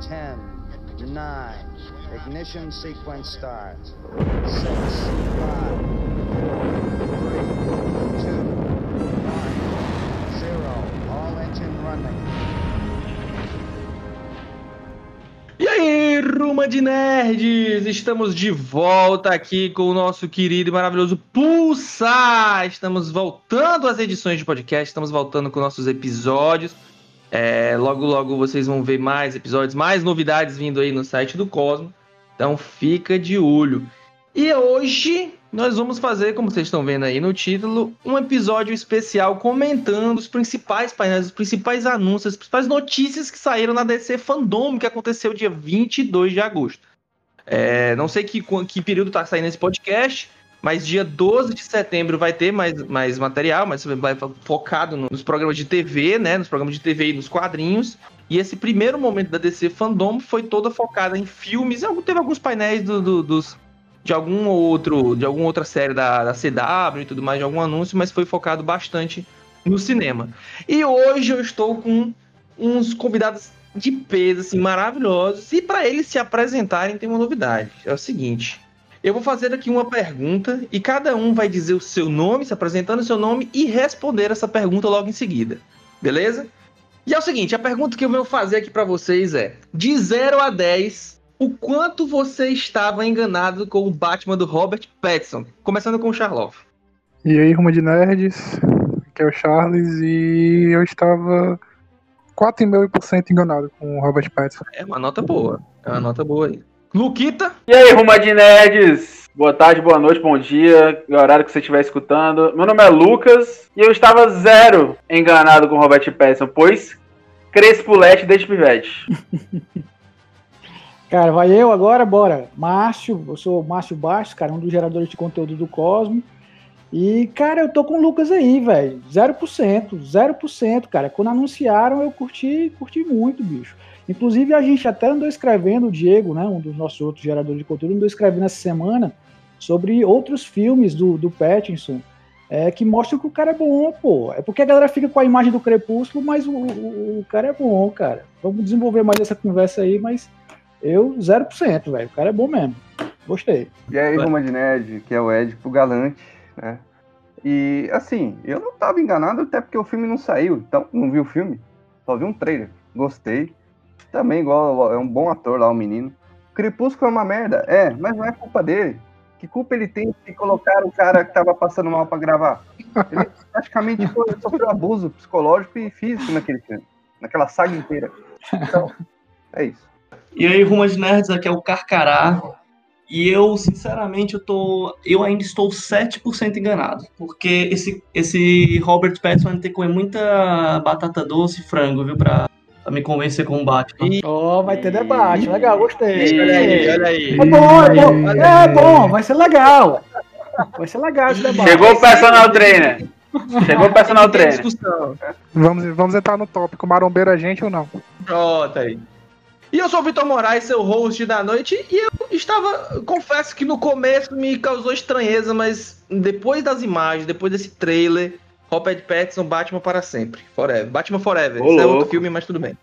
10, 9, ignition sequence starts. 6, 5, 4, 3, 2, 1, 0. All engine running. E aí, Ruma de Nerds! Estamos de volta aqui com o nosso querido e maravilhoso Pulsar! Estamos voltando às edições de podcast, estamos voltando com nossos episódios. É, logo, logo vocês vão ver mais episódios, mais novidades vindo aí no site do Cosmo. Então fica de olho. E hoje nós vamos fazer, como vocês estão vendo aí no título, um episódio especial comentando os principais painéis, os principais anúncios, as principais notícias que saíram na DC Fandom, que aconteceu dia 22 de agosto. É, não sei que, que período está saindo esse podcast, mas dia 12 de setembro vai ter mais, mais material, mas vai focado nos programas de TV, né? Nos programas de TV e nos quadrinhos. E esse primeiro momento da DC Fandom foi toda focada em filmes. Teve alguns painéis do, do, dos, de algum outro, de alguma outra série da, da CW e tudo mais, de algum anúncio, mas foi focado bastante no cinema. E hoje eu estou com uns convidados de peso, assim, maravilhosos. E para eles se apresentarem, tem uma novidade. É o seguinte. Eu vou fazer aqui uma pergunta e cada um vai dizer o seu nome, se apresentando o seu nome e responder essa pergunta logo em seguida. Beleza? E é o seguinte, a pergunta que eu vou fazer aqui para vocês é: de 0 a 10, o quanto você estava enganado com o Batman do Robert Pattinson? Começando com o Charlotte. E aí, Ruma de Nerds, aqui é o Charles e eu estava 4,5% enganado com o Robert Pattinson. É uma nota boa, é uma nota boa aí. Luquita. E aí, Ruma de Nerds? Boa tarde, boa noite, bom dia, no horário que você estiver escutando. Meu nome é Lucas e eu estava zero enganado com o Robert Pattinson, pois Crespulete desde pivete. cara, vai eu agora, bora. Márcio, eu sou Márcio Bastos, cara, um dos geradores de conteúdo do Cosmo. E, cara, eu tô com o Lucas aí, velho. 0%, 0%, cara. Quando anunciaram, eu curti, curti muito, bicho. Inclusive, a gente até andou escrevendo, o Diego, né, um dos nossos outros geradores de conteúdo, andou escrevendo essa semana sobre outros filmes do, do Pattinson é, que mostram que o cara é bom, pô. É porque a galera fica com a imagem do Crepúsculo, mas o, o, o cara é bom, cara. Vamos desenvolver mais essa conversa aí, mas eu 0%, velho. O cara é bom mesmo. Gostei. E aí, Roma de Nerd, que é o Ed pro Galante, né? E assim, eu não tava enganado até porque o filme não saiu, então não vi o filme, só vi um trailer. Gostei. Também igual é um bom ator lá, o menino. Crepúsculo é uma merda, é, mas não é culpa dele. Que culpa ele tem de colocar o cara que tava passando mal para gravar? Ele praticamente foi, sofreu abuso psicológico e físico naquele filme, naquela saga inteira. Então, é isso. E aí, Rumas Nerds, aqui é o Carcará. E eu, sinceramente, eu tô. Eu ainda estou 7% enganado. Porque esse, esse Robert Pattinson tem que comer muita batata doce e frango, viu? Pra, pra me convencer com o Batman. Ó, oh, vai ter debate. Legal, gostei. Olha aí, olha aí. É bom, é bom. É bom, vai ser legal. Vai ser legal esse debate. Chegou o personal trainer. Chegou o personal trainer. Vamos, vamos entrar no tópico. Marombeira a gente ou não? Pronto aí. E eu sou o Vitor Moraes, seu host da noite, e eu estava, confesso que no começo me causou estranheza, mas depois das imagens, depois desse trailer, Robert Pattinson, Batman para sempre, forever, Batman Forever, Ô, isso é outro filme, mas tudo bem.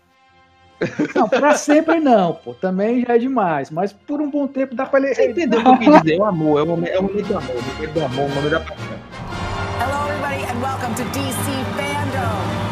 Não, pra sempre não, pô. Também já é demais. Mas por um bom tempo dá pra ele. Você entendeu o que eu quis dizer? É o amor, é o momento, é o momento do amor, o momento do amor, o momento da paixão. Hello, everybody, and welcome to DC Fandom.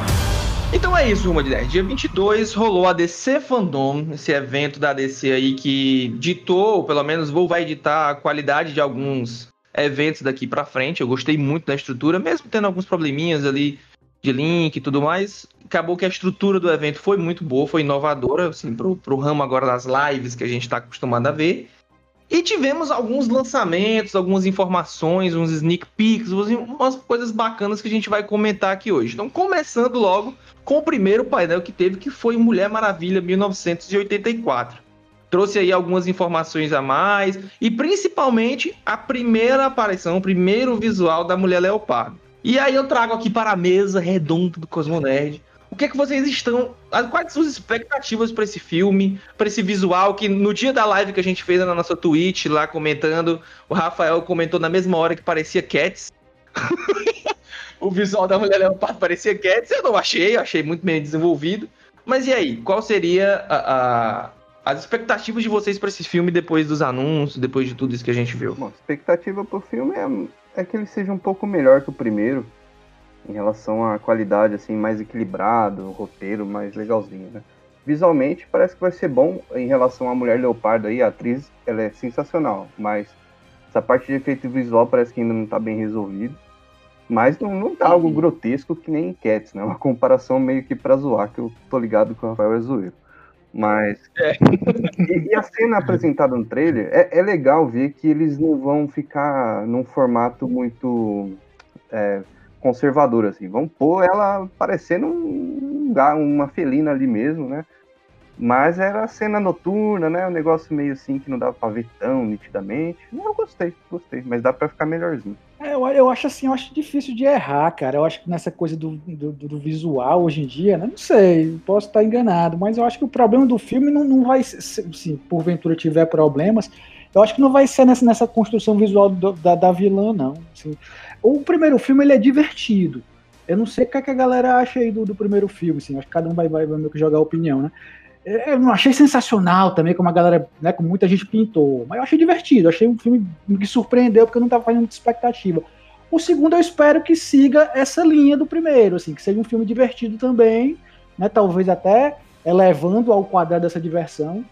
Então é isso, Ruma de 10. Dia 22 rolou a DC Fandom, esse evento da DC aí que ditou, ou pelo menos vou vai editar a qualidade de alguns eventos daqui pra frente. Eu gostei muito da estrutura, mesmo tendo alguns probleminhas ali de link e tudo mais. Acabou que a estrutura do evento foi muito boa, foi inovadora, assim, pro, pro ramo agora das lives que a gente tá acostumado a ver. E tivemos alguns lançamentos, algumas informações, uns sneak peeks, umas coisas bacanas que a gente vai comentar aqui hoje. Então, começando logo com o primeiro painel que teve, que foi Mulher Maravilha 1984. Trouxe aí algumas informações a mais e principalmente a primeira aparição, o primeiro visual da Mulher Leopardo. E aí eu trago aqui para a mesa redonda do Cosmonerd. O que é que vocês estão. Quais são as expectativas para esse filme, para esse visual que no dia da live que a gente fez na nossa Twitch lá comentando, o Rafael comentou na mesma hora que parecia Cats. o visual da Mulher Leopardo parecia Cats, eu não achei, eu achei muito bem desenvolvido. Mas e aí, qual seria a, a- as expectativas de vocês pra esse filme depois dos anúncios, depois de tudo isso que a gente viu? Bom, a expectativa pro filme é, é que ele seja um pouco melhor que o primeiro, em relação à qualidade, assim, mais equilibrado, o roteiro mais legalzinho, né? Visualmente parece que vai ser bom em relação à Mulher Leopardo aí, a atriz, ela é sensacional, mas essa parte de efeito visual parece que ainda não tá bem resolvido. Mas não, não tá algo grotesco que nem Cats, né? Uma comparação meio que pra zoar, que eu tô ligado que o Rafael é zoeiro. Mas. E, e a cena apresentada no trailer é, é legal ver que eles não vão ficar num formato muito é, conservador, assim. Vão pôr ela parecendo um, uma felina ali mesmo, né? Mas era cena noturna, né? Um negócio meio assim que não dava pra ver tão nitidamente. Eu gostei, gostei. Mas dá pra ficar melhorzinho. É, eu, eu acho assim, eu acho difícil de errar, cara. Eu acho que nessa coisa do, do, do visual hoje em dia, né? não sei, posso estar enganado, mas eu acho que o problema do filme não, não vai ser, se porventura tiver problemas, eu acho que não vai ser nessa, nessa construção visual do- da, da vilã, não. assim. O primeiro filme ele é divertido. Eu não sei o que, é que a galera acha aí do, do primeiro filme, assim, acho que cada um vai, vai, vai meio que jogar a opinião, né? Eu não achei sensacional também, como a galera, né, muita gente pintou, mas eu achei divertido, achei um filme que surpreendeu porque eu não estava fazendo muita expectativa. O segundo eu espero que siga essa linha do primeiro, assim, que seja um filme divertido também, né, talvez até elevando ao quadrado dessa diversão,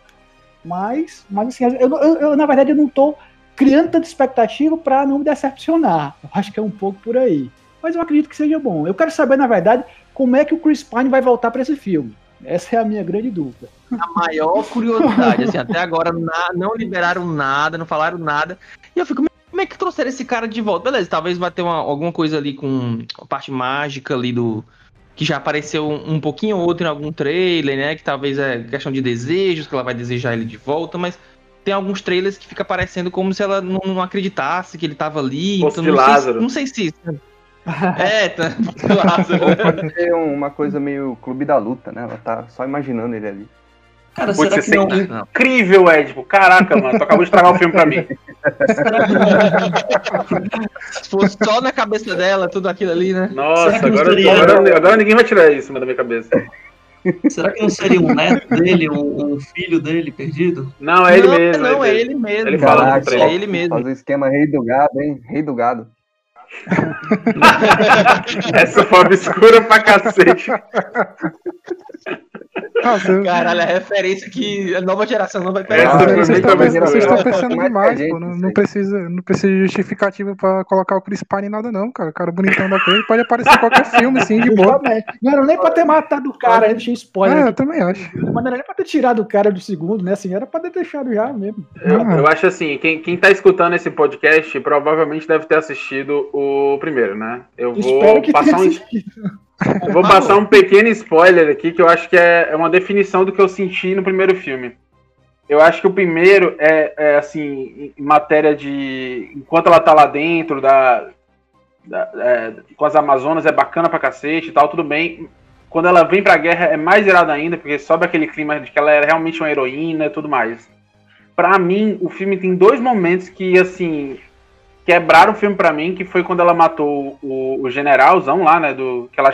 mas, mas assim, eu, eu- eu, na verdade eu não tô criando tanta expectativa para não me decepcionar. Eu acho que é um pouco por aí. Mas eu acredito que seja bom. Eu quero saber, na verdade, como é que o Chris Pine vai voltar para esse filme. Essa é a minha grande dúvida. A maior curiosidade, assim, até agora na- não liberaram nada, não falaram nada. E eu fico, como é que trouxeram esse cara de volta? Beleza, talvez vai ter uma- alguma coisa ali com a parte mágica ali do. Que já apareceu um, um pouquinho ou outro em algum trailer, né? Que talvez é questão de desejos, que ela vai desejar ele de volta, mas tem alguns trailers que fica parecendo como se ela não, não acreditasse que ele tava ali. Então de não sei não sei se. É, tá. Ou pode ser uma coisa meio clube da luta, né? Ela tá só imaginando ele ali. Cara, Pode será ser que não. Incrível, Ed. Tipo, caraca, mano, tu acabou de estragar o filme pra mim. será que não, Se fosse só na cabeça dela, tudo aquilo ali, né? Nossa, agora, seria- agora, agora ninguém vai tirar isso da minha cabeça. será que não seria um neto dele, um, um filho dele perdido? Não, é ele não, mesmo. Não, é ele. ele mesmo. Ele fala Caraca, trailer. é ele mesmo. Fazer o esquema rei do gado, hein? Rei do gado. Essa foi obscura pra cacete. Ah, você- Caralho, é referência que a nova geração não vai pegar. Ah, vocês estão vocês estão pensando mais demais, pô. Não, não precisa, não precisa de justificativa pra colocar o Chris Pine em nada, não, cara. O cara bonitão daquele pode aparecer em qualquer filme, assim, de boa. Não era nem pra ter matado o cara, eu deixei spoiler. É, eu também acho. Mas não era nem pra ter tirado o cara do segundo, né? Assim, era pra ter deixado já mesmo. Eu, Ah. eu acho assim, quem, quem tá escutando esse podcast provavelmente deve ter assistido o primeiro, né? Eu vou Espero que passar tenha um, assistido. Vou passar um pequeno spoiler aqui que eu acho que é, é uma definição do que eu senti no primeiro filme. Eu acho que o primeiro é, é, assim, em matéria de. Enquanto ela tá lá dentro da. da- é, com as Amazonas é bacana pra cacete e tal, tudo bem. Quando ela vem pra guerra é mais irado ainda, porque sobe aquele clima de que ela era realmente uma heroína e tudo mais. Pra mim, o filme tem dois momentos que, assim, quebraram o filme pra mim, que foi quando ela matou o, o generalzão lá, né, do, que, ela,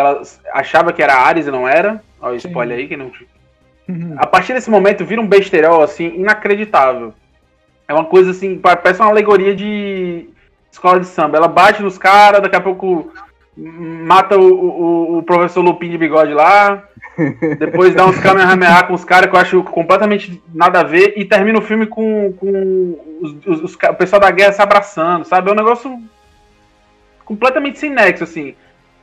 ela achava que era Ares e não era. Olha o Sim. spoiler aí, que não... Uhum. A partir desse momento vira um besterol, assim, inacreditável. É uma coisa, assim, pa- parece uma alegoria de escola de samba. Ela bate nos caras, daqui a pouco mata o, o, o professor Lupin de bigode lá, depois dá uns kamehameha com os caras que eu acho completamente nada a ver, e termina o filme com, com os, os- os o pessoal da guerra se abraçando, sabe? É um negócio completamente sem nexo, assim.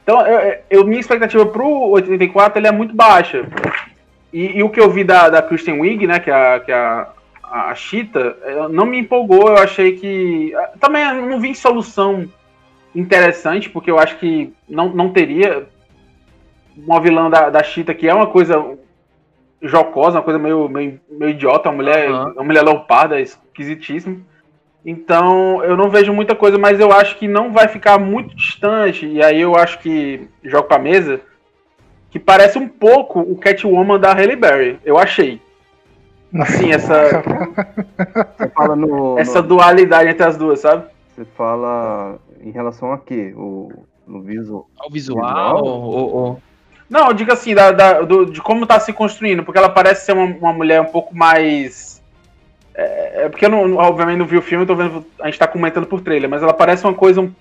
Então, eu, eu- minha expectativa pro 84 ele é muito baixa. E, e o que eu vi da, da Kristen Wiig, né, que é a, que é a, a Cheetah, não me empolgou. Eu achei que. eh, Também não vi solução interessante, porque eu acho que não, não teria uma vilã da, da Cheetah, que é uma coisa jocosa, uma coisa meio, meio, meio idiota, uma mulher, Aham. uma mulher leoparda, esquisitíssimo. Então, eu não vejo muita coisa, mas eu acho que não vai ficar muito distante. E aí eu acho que jogo pra mesa que parece um pouco o Catwoman da Halle Berry. Eu achei. Assim, essa, Você fala no. essa no- dualidade entre as duas, sabe? Você fala em relação a quê? O, no visual. O visual, ou, ou- Não, eu digo assim, da, da- do- de como tá se construindo, porque ela parece ser uma, uma mulher um pouco mais. É, é porque eu não, obviamente não vi o filme, eu tô vendo. A gente tá comentando por trailer, mas ela parece uma coisa um-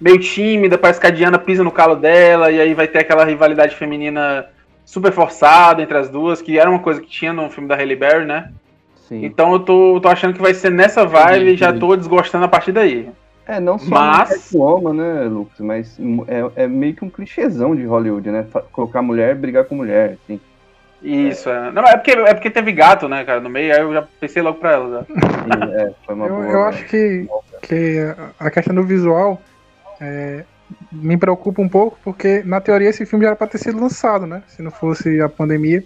meio tímida, parece que a Diana pisa no calo dela, e aí vai ter aquela rivalidade feminina super forçada entre as duas, que era uma coisa que tinha no filme da Halle Berry, né? Sim. Então eu tô, tô achando que vai ser nessa vibe e já tô desgostando a partir daí. É, não só Mas- homem, né, Lucas? Mas é, é meio que um clichêzão de Hollywood, né? Colocar mulher brigar com mulher, assim. Isso, é. Não, é porque, é porque teve gato, né, cara, no meio, aí eu já pensei logo pra ela. Já. É, foi uma Eu, boa. eu acho que, que a questão do visual é, me preocupa um pouco, porque na teoria esse filme já era pra ter sido lançado, né? Se não fosse a pandemia.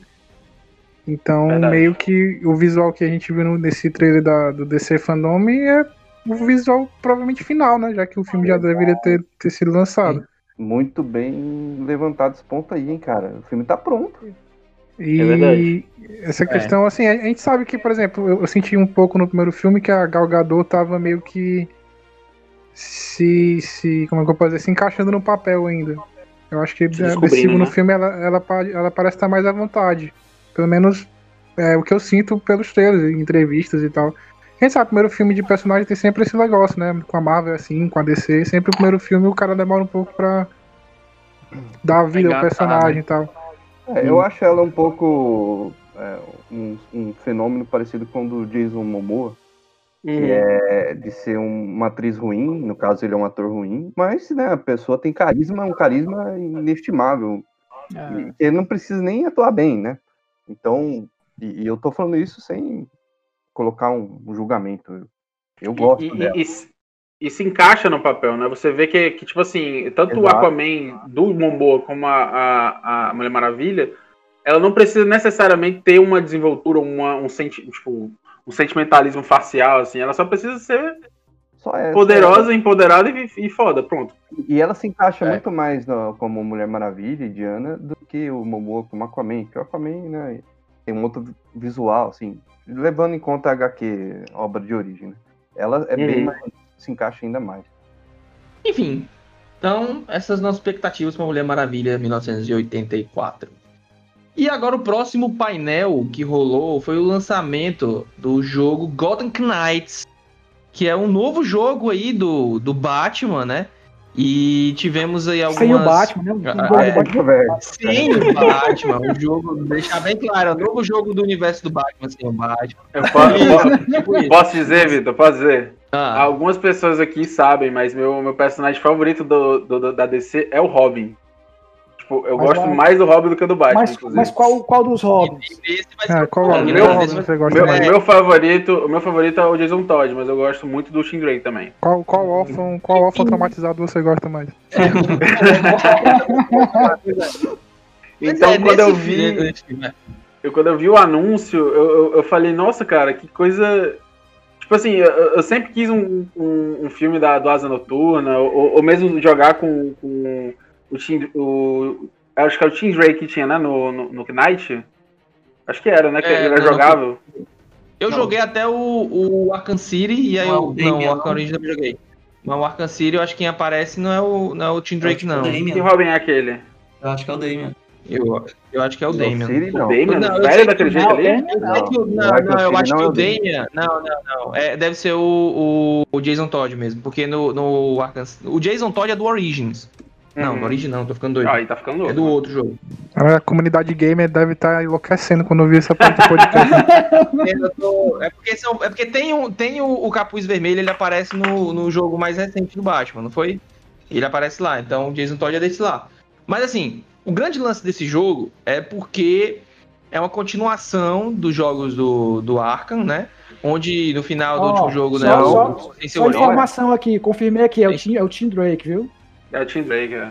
Então, Verdade. meio que o visual que a gente viu nesse trailer da, do DC Fandom é o visual provavelmente final, né? Já que o filme já deveria ter, ter sido lançado. Muito bem levantado esse ponto aí, hein, cara. O filme tá pronto. E É verdade. essa questão, assim, a gente sabe que, por exemplo, eu, eu senti um pouco no primeiro filme que a Gal Gadot tava meio que se, se como é que eu posso dizer, se encaixando no papel ainda. Eu acho que descobrindo, desse segundo né? filme ela, ela, ela parece estar mais à vontade. Pelo menos é o que eu sinto pelos trailers, entrevistas e tal. A gente sabe, o primeiro filme de personagem tem sempre esse negócio, né? Com a Marvel, assim, com a DC, sempre o primeiro filme o cara demora um pouco pra dar vida ao personagem e tal. É, eu acho ela um pouco é, um, um fenômeno parecido com o do Jason Momoa, que é de ser um- uma atriz ruim, no caso ele é um ator ruim, mas né, a pessoa tem carisma, um carisma inestimável. É. Ele não precisa nem atuar bem, né? Então, e, e eu tô falando isso sem colocar um, um julgamento. Eu, eu gosto e, dela. e e se encaixa no papel, né? Você vê que, que tipo assim, tanto o Exato. Aquaman do Momoa como a, a, a Mulher Maravilha, ela não precisa necessariamente ter uma desenvoltura, uma, um, senti tipo, um sentimentalismo facial, assim. Ela só precisa ser Só é- poderosa, empoderada e, e foda, pronto. E ela se encaixa É. muito mais no- como Mulher Maravilha e Diana do que o Momoa como Aquaman. Porque o Aquaman, né, tem um outro visual, assim, levando em conta a HQ, obra de origem, né? Ela é bem Uhum. mais, se encaixa ainda mais. Enfim, então essas nossas expectativas para Mulher Maravilha 1984. E agora o próximo painel que rolou foi o lançamento do jogo Gotham Knights, que é um novo jogo aí do, do Batman, né? E tivemos aí algumas... Sem o Batman, né? O Ah, jogo é. do Batman- Conversa. Sem o Batman, o jogo, deixar bem claro, é o novo jogo do universo do Batman sem o Batman. Eu posso, posso- Tipo posso dizer, Vitor? Posso dizer? Ah, Algumas pessoas aqui sabem, mas meu, meu personagem favorito do, do- do- da DC é o Robin. Tipo, eu Mas gosto vai- mais do Robin do que do Batman, Mas, inclusive. mas qual, qual dos Robins? É, o qual Robin, né? Meu- Robin vai- você gosta Meu, mais? meu favorito, o meu favorito é o Jason Todd, mas eu gosto muito do Tim Drake também. Qual, qual órfão, qual órfão traumatizado você gosta mais? Então, é, quando eu vi, né? eu, quando eu vi o anúncio, eu, eu, eu falei, nossa, cara, que coisa. Tipo assim, eu, eu sempre quis um, um, um filme da, do Asa Noturna, ou, ou mesmo jogar com, com o Tim. O, acho que é o Tim Drake que tinha, né, no, no, no Knight. Acho que era, né? Que É, ele era não, jogável. Eu Não. joguei até o, o Arkham City e aí Não é eu. Não, o Arkham não? Origins eu não joguei. Mas o Arkham City eu acho que quem aparece não é o, não é o Tim Drake, acho não. que é o Que Damian. Robin é aquele? Eu acho que é o Damian. Eu, eu acho que é o Não, Damian. Siri, O não. Damian? Não, velho daquele que jeito não, ali? Não, Não, não, eu acho não que é o Damian. Damian. Não, não, não. É, deve ser o, o, o Jason Todd mesmo. Porque no, no Arkham. O Jason Todd é do Origins. Não, Uhum. no Origins não, tô ficando doido. Ah, aí tá ficando louco. É do outro jogo. A comunidade gamer deve estar enlouquecendo quando ouvir essa parte do podcast. Tô- É porque, são- é porque tem, um, tem o, o capuz vermelho, ele aparece no, no jogo mais recente do Batman, não foi? Ele aparece lá, então o Jason Todd é desse lá. Mas assim, o grande lance desse jogo é porque é uma continuação dos jogos do, do Arkham, né? Onde no final do Ó, último jogo, só- né? só- o- Só informação aqui, confirmei aqui, é o Tim, é o Tim Drake, viu? É o Tim Drake, é.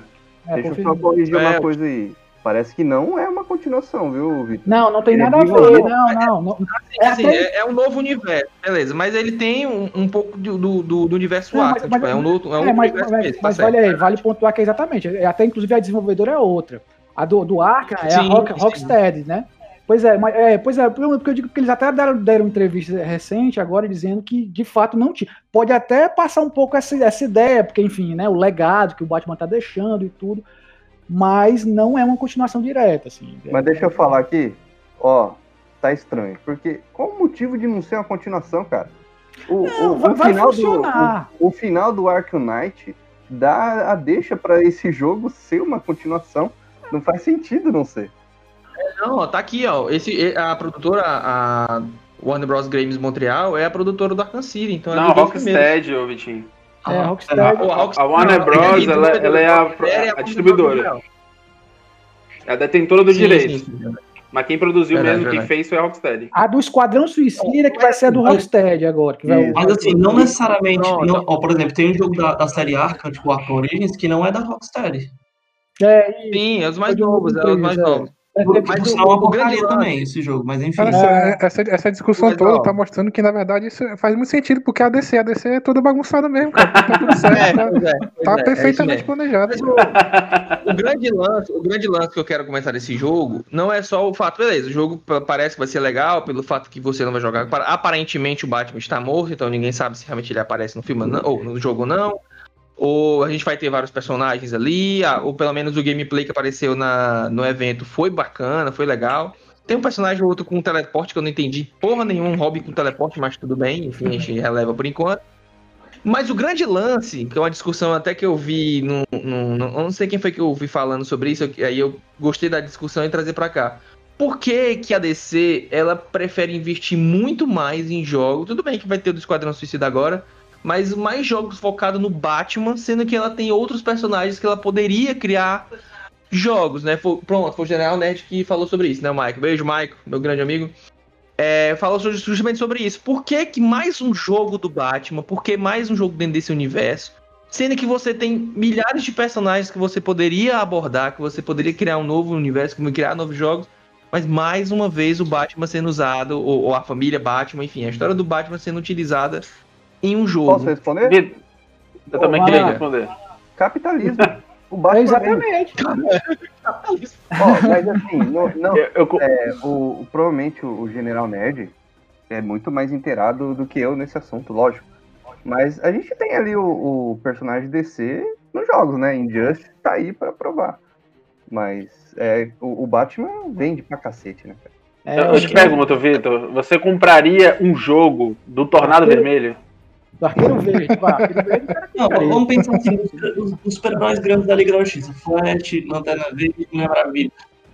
É, Deixa eu só corrigir É, uma coisa aí. Parece que não é uma continuação, viu, Vitor? Não, não tem Ele nada a ver, não. não, não. Assim, É assim, até- é, é um novo universo, beleza. Mas ele tem um, um pouco do, do, do- universo Não, mas- Arkham. mas- tipo, é um, outro, é um É, mas, universo mas, mesmo, tá mas olha aí, vale pontuar que é exatamente. é, Até inclusive a desenvolvedora é outra. A do, do Arkham é a Sim, Rock, sim. Rocksteady, né? Pois é, mas, é, pois é, porque eu digo que eles até deram, deram entrevista recente agora dizendo que de fato não tinha. Pode até passar um pouco essa, essa ideia, porque enfim, né, o legado que o Batman tá deixando e tudo. mas não é uma continuação direta, assim. Mas deixa eu falar aqui, ó, tá estranho. Porque qual o motivo de não ser uma continuação, cara? O, Não, o- vai- o final do, funcionar. o, o final do Arkham Knight dá a deixa pra esse jogo ser uma continuação. Não faz sentido não ser. Não, ó, tá aqui, ó. Esse, a produtora, a Warner Bros. Games Montreal, é a produtora do Arkham City. Então é Não, primeiros. Rocksteady, ô Vitinho. É, Ah, Rocksteady. A Warner não, Bros, é a ela- ela é a- é a distribuidora. É a detentora do Sim, direito. sim, sim. Mas quem produziu Verdade, mesmo, quem verdade. fez foi a Rocksteady. A do Esquadrão Suicida, que vai ser a do Rocksteady agora. Que vai. Mas assim, não necessariamente. Pronto. não- ó, por exemplo, tem um jogo da, da série Arkham, tipo Arkham Origins, que não é da Rocksteady. É, Sim, é os mais novos, é os mais é. novos. É, é, Mas o- é grande também esse jogo, mas enfim. Essa, essa, essa discussão Mas, toda ó. tá mostrando que, na verdade, isso faz muito sentido, porque a DC, a DC é toda bagunçada mesmo, cara. Tá tudo certo, É, tá, pois é, tá é, é isso perfeitamente planejado. Mas o, o grande lance, o grande lance que eu quero comentar desse jogo não é só o fato, beleza, o jogo pa- parece que vai ser legal pelo fato que você não vai jogar. Aparentemente o Batman está morto, então ninguém sabe se realmente ele aparece no filme ou não- ou no jogo ou não. Ou a gente vai ter vários personagens ali, ou pelo menos o gameplay que apareceu na, no evento foi bacana, foi legal. Tem um personagem ou outro com teleporte que eu não entendi porra nenhuma, um hobby com teleporte, mas tudo bem, enfim, a gente releva por enquanto. Mas o grande lance, que é uma discussão até que eu vi, no- eu não sei quem foi que eu vi falando sobre isso, aí eu gostei da discussão e trazer pra cá. Por que, que a DC ela prefere investir muito mais em jogos? Tudo bem que vai ter o do Esquadrão Suicida agora, mas mais jogos focados no Batman, sendo que ela tem outros personagens que ela poderia criar jogos, né? Foi- pronto, foi o General Nerd que falou sobre isso, né, Mike? Beijo, Mike, meu grande amigo. É, falou justamente sobre isso. Por que, que mais um jogo do Batman? Por que mais um jogo dentro desse universo? Sendo que você tem milhares de personagens que você poderia abordar, que você poderia criar um novo universo, como criar novos jogos, mas mais uma vez o Batman sendo usado, ou, ou a família Batman, enfim, a história do Batman sendo utilizada em um jogo. Posso responder? Vitor, eu também queria lá. responder. Capitalismo. O É, Batman exatamente. Ó, mas assim, não, não, Eu- eu- é, o, provavelmente o, General Nerd é muito mais inteirado do que eu nesse assunto, lógico. Mas a gente tem ali o, o personagem DC nos jogos, né? Injustice tá aí pra provar. Mas é, o, o Batman vende pra cacete, né? cara? É, eu, eu te pergunto, Vitor, você compraria um jogo do Tornado Arqueiro- Vermelho? Do Arqueiro Verde, Arqueiro Verde, cara, Não, cara, vamos pensar assim, os, os super-heróis grandes da Liga da Justiça, Flash, Lanterna Verde, Mulher Maravilha.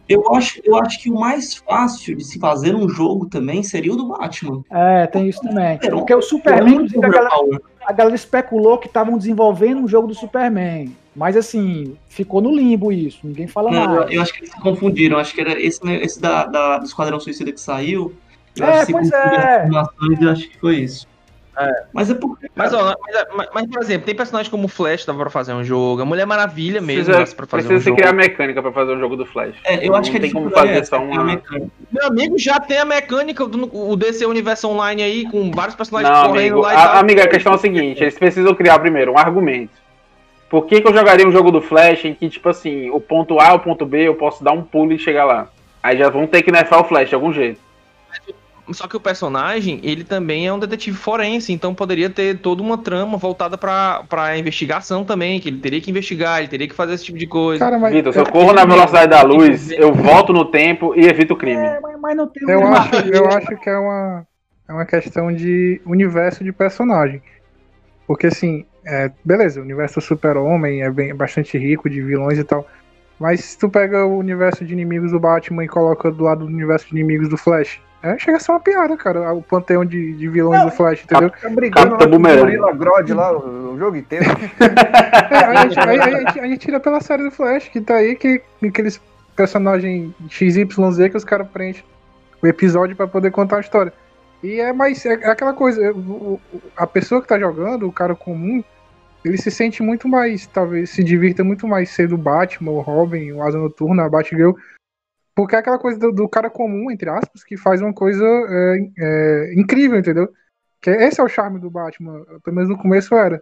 Eu acho, eu acho que o mais fácil de se fazer um jogo também seria o do Batman. É, tem isso também. Porque o Superman, a galera, a galera especulou que estavam desenvolvendo um jogo do Superman. Mas assim, ficou no limbo isso. Ninguém fala Não, nada. eu acho que eles se confundiram. Acho que era esse, né, esse da, da- do Esquadrão Suicida que saiu. Eu É, acho pois é. eu acho que foi isso. Mas é porque. Mas, ó, mas, mas- mas, por exemplo, tem personagens como o Flash dava pra fazer um jogo, a Mulher Maravilha mesmo Precisa, pra fazer precisa um se jogo. criar mecânica pra fazer um jogo do Flash. É, eu acho que não a tem como é fazer só é a uma. mecânica. Meu amigo já tem a mecânica do o DC Universo Online aí, com vários personagens Não, correndo amigo. lá e A, tal. amiga, a questão é a seguinte: eles precisam criar primeiro um argumento. Por que, que eu jogaria um jogo do Flash em que, tipo assim, o ponto A, o ponto B, eu posso dar um pulo e chegar lá? Aí já vão ter que nerfar o Flash de algum jeito. Só que o personagem, ele também é um detetive forense, então poderia ter toda uma trama voltada pra, pra investigação também, que ele teria que investigar, ele teria que fazer esse tipo de coisa. Cara, mas Vitor, se eu, eu corro na velocidade da luz, eu volto no tempo e evito o crime. É, mas, mas não tem eu uma- acho, eu acho que é uma, é uma questão de universo de personagem. Porque assim, é, beleza, o universo do super-homem é bem, bastante rico de vilões e tal. Mas se tu pega o universo de inimigos do Batman e coloca do lado do universo de inimigos do Flash, é, chega a ser uma piada, cara. O panteão de, de vilões do Flash, entendeu? Tá brigando Capitão lá com o. Gorila Grodd lá o, o jogo inteiro. É, a, gente, aí- aí a, gente, a gente tira pela série do Flash, que tá aí, que aqueles personagens XYZ que os caras preenchem o episódio pra poder contar a história. E é mais. É, é aquela coisa, é, o- o- a pessoa que tá jogando, o cara comum, ele se sente muito mais, talvez se divirta muito mais sendo o Batman, o Robin, o Asa Noturna, a Batgirl. Porque é aquela coisa do, do cara comum, entre aspas, que faz uma coisa é, é, incrível, entendeu? Que esse é o charme do Batman, pelo menos no começo era.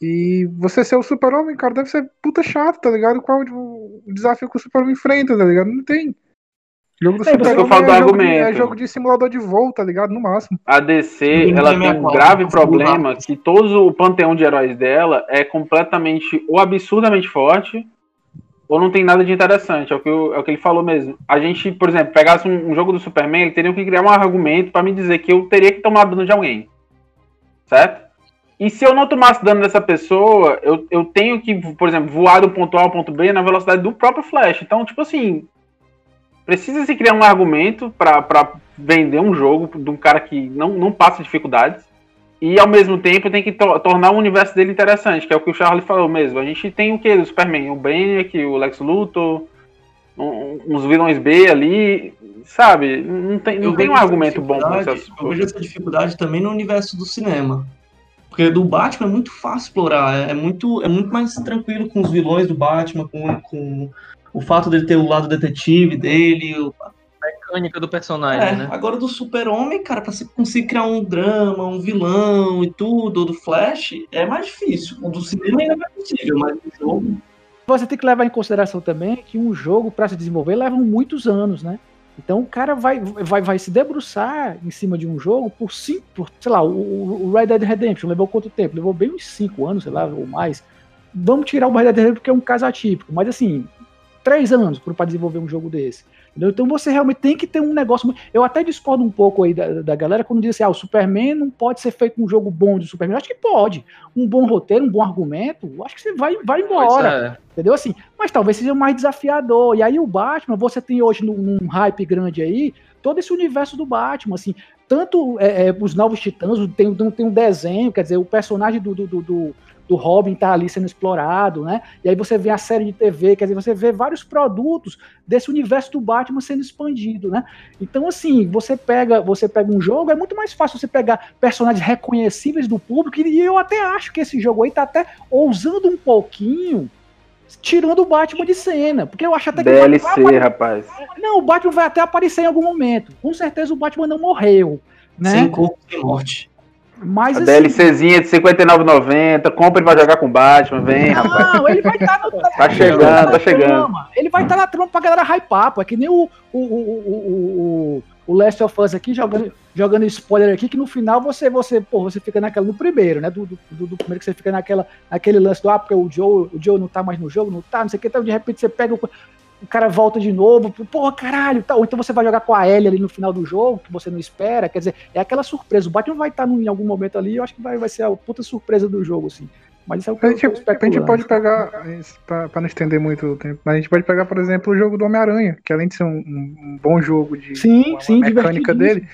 E você ser o super-homem, cara, deve ser puta chato, tá ligado? Qual o o desafio que o super-homem enfrenta, tá ligado? Não tem. Jogo do você- super-homem eu falo do é, jogo de- argumento. é jogo de simulador de voo, tá ligado? No máximo. A DC, ela tem tem um grave problema que todo o panteão de heróis dela é completamente ou absurdamente forte ou não tem nada de interessante. É o que, eu- é o que ele falou mesmo. A gente, por exemplo, pegasse um, um jogo do Superman, ele teria que criar um argumento pra me dizer que eu teria que tomar dano de alguém. Certo? E se eu não tomasse dano dessa pessoa, eu, eu tenho que, por exemplo, voar do ponto A ao ponto B na velocidade do próprio Flash. Então, tipo assim, precisa se criar um argumento pra vender um jogo de um cara que não, não passa dificuldades. E ao mesmo tempo tem que to- tornar o universo dele interessante, que é o que o Charlie falou mesmo. A gente tem o que do Superman? O Brainiac, o Lex Luthor, um- uns vilões B ali, sabe? Não tem, não Eu tem um argumento bom pra essas Eu vejo essa dificuldade também no universo do cinema. Porque do Batman é muito fácil explorar, é muito, é muito mais tranquilo com os vilões do Batman, com, com o fato dele ter o lado detetive dele. O- Mecânica do personagem, É, né? Agora do Super-Homem, cara, pra você conseguir criar um drama, um vilão e tudo, do Flash, é mais difícil. O do cinema ainda é possível, mas o jogo. Você tem que levar em consideração também que um jogo, para se desenvolver, leva muitos anos, né? Então o cara vai, vai, vai se debruçar em cima de um jogo por cinco, por, sei lá, o, o Red Dead Redemption levou quanto tempo? Levou bem uns cinco anos, sei lá, ou mais. Vamos tirar o Red Dead Redemption porque é um caso atípico, mas assim, três anos para desenvolver um jogo desse. Entendeu? Então você realmente tem que ter um negócio. Eu até discordo um pouco aí da, da galera quando diz assim: ah, o Superman não pode ser feito um jogo bom de Superman. Eu acho que pode. Um bom roteiro, um bom argumento, acho que você vai, vai embora. É. Entendeu? Assim, mas talvez seja mais desafiador. E aí o Batman, você tem hoje num, num hype grande aí, todo esse universo do Batman, assim, tanto é, é, os novos titãs, tem, tem um desenho, quer dizer, o personagem do, do, do, do- do Robin tá ali sendo explorado, né? E aí você vê a série de TV, quer dizer, você vê vários produtos desse universo do Batman sendo expandido, né? Então, assim, você pega, você pega um jogo, é muito mais fácil você pegar personagens reconhecíveis do público, e eu até acho que esse jogo aí tá até ousando um pouquinho, tirando o Batman de cena, porque eu acho até que DLC, rapaz. não, o Batman vai até aparecer em algum momento. Com certeza o Batman não morreu, né? Sem corpo, sem morte. Mas A assim, DLCzinha de R$ 59,90, compra e vai jogar com o Batman, vem, rapaz. não, ele vai estar no, Tá chegando, tá chegando. trama. Ele vai estar na trama pra galera hypar, pô. É que nem o, o, o, o, o, o Last of Us aqui, jogando, jogando spoiler aqui, que no final você, você, pô, você fica naquela, no primeiro, né? Do, do, do- do primeiro que você fica naquela, naquele lance do, ah, porque o Joe, o Joe não tá mais no jogo, não tá, não sei o que, então de repente você pega o, o cara volta de novo, porra, caralho, tá. ou então você vai jogar com a Ellie ali no final do jogo, que você não espera, quer dizer, é aquela surpresa. O Batman vai estar num- em algum momento ali, eu acho que vai, vai ser a puta surpresa do jogo, assim. Mas isso é o que A gente, a gente pode pegar, pra não estender muito o tempo, mas a gente pode pegar, por exemplo, o jogo do Homem-Aranha, que além de ser um, um- bom jogo de Sim, uma sim, mecânica dele,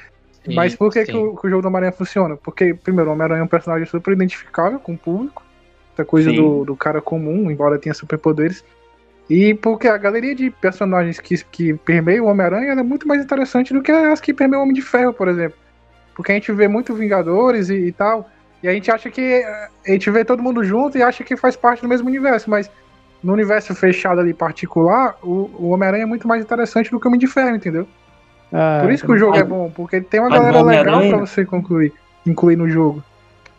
Sim, mas por que, que, o, que o jogo do Homem-Aranha funciona? Porque, primeiro, o Homem-Aranha é um personagem super identificável com o público, essa coisa do, do cara comum, embora tenha superpoderes. E porque a galeria de personagens que, que permeia o Homem-Aranha é muito mais interessante do que as que permeiam o Homem de Ferro, por exemplo. Porque a gente vê muito Vingadores e, e tal, e a gente acha que. eh, A gente vê todo mundo junto e acha que faz parte do mesmo universo, mas no universo fechado ali particular, o, o Homem-Aranha é muito mais interessante do que o Homem de Ferro, entendeu? Ah, Por isso que o jogo é bom, porque tem uma galera legal pra você concluir, incluir no jogo.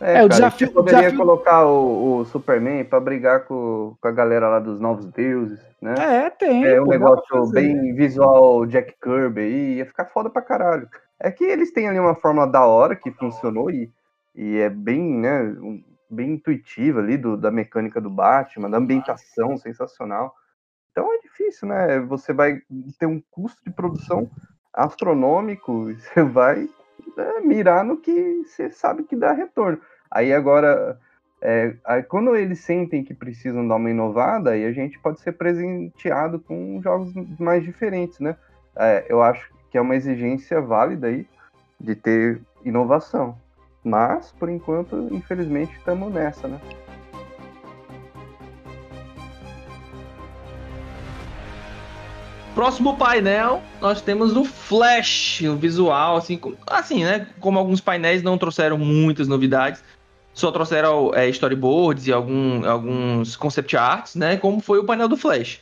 É, É, o cara, desafio- você poderia o desafio- colocar o, o Superman pra brigar com, com a galera lá dos Novos Deuses, né? É, tem. É um negócio bem visual Jack Kirby aí, ia ficar foda pra caralho. É que eles têm ali uma fórmula da hora que funcionou e, e é bem, né, um- bem intuitiva ali do, da mecânica do Batman, da ambientação sensacional. Então é difícil, né? Você vai ter um custo de produção astronômico e você vai né, mirar no que você sabe que dá retorno. Aí agora, é, aí quando eles sentem que precisam dar uma inovada, aí a gente pode ser presenteado com jogos mais diferentes, né? É, eu acho que é uma exigência válida aí de ter inovação. Mas, por enquanto, infelizmente, estamos nessa, né? Próximo painel, nós temos o Flash, o visual, assim, assim, né? Como alguns painéis não trouxeram muitas novidades, só trouxeram é, storyboards e algum- alguns concept arts, né? Como foi o painel do Flash.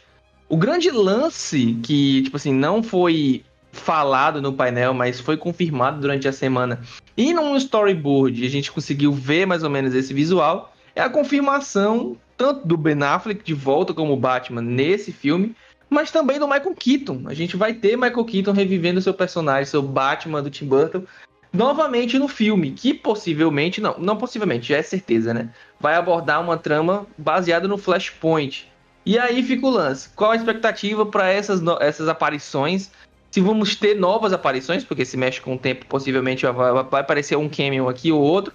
O grande lance que, tipo assim, não foi falado no painel, mas foi confirmado durante a semana e num storyboard a gente conseguiu ver mais ou menos esse visual, é a confirmação tanto do Ben Affleck de volta como Batman nesse filme, mas também do Michael Keaton. A gente vai ter Michael Keaton revivendo seu personagem, seu Batman do Tim Burton, novamente no filme, que possivelmente, não, não possivelmente, já é certeza, né? Vai abordar uma trama baseada no Flashpoint. E aí fica o lance. Qual a expectativa para essas, essas aparições? Se vamos ter novas aparições, porque se mexe com o tempo, possivelmente vai, vai aparecer um cameo aqui ou outro.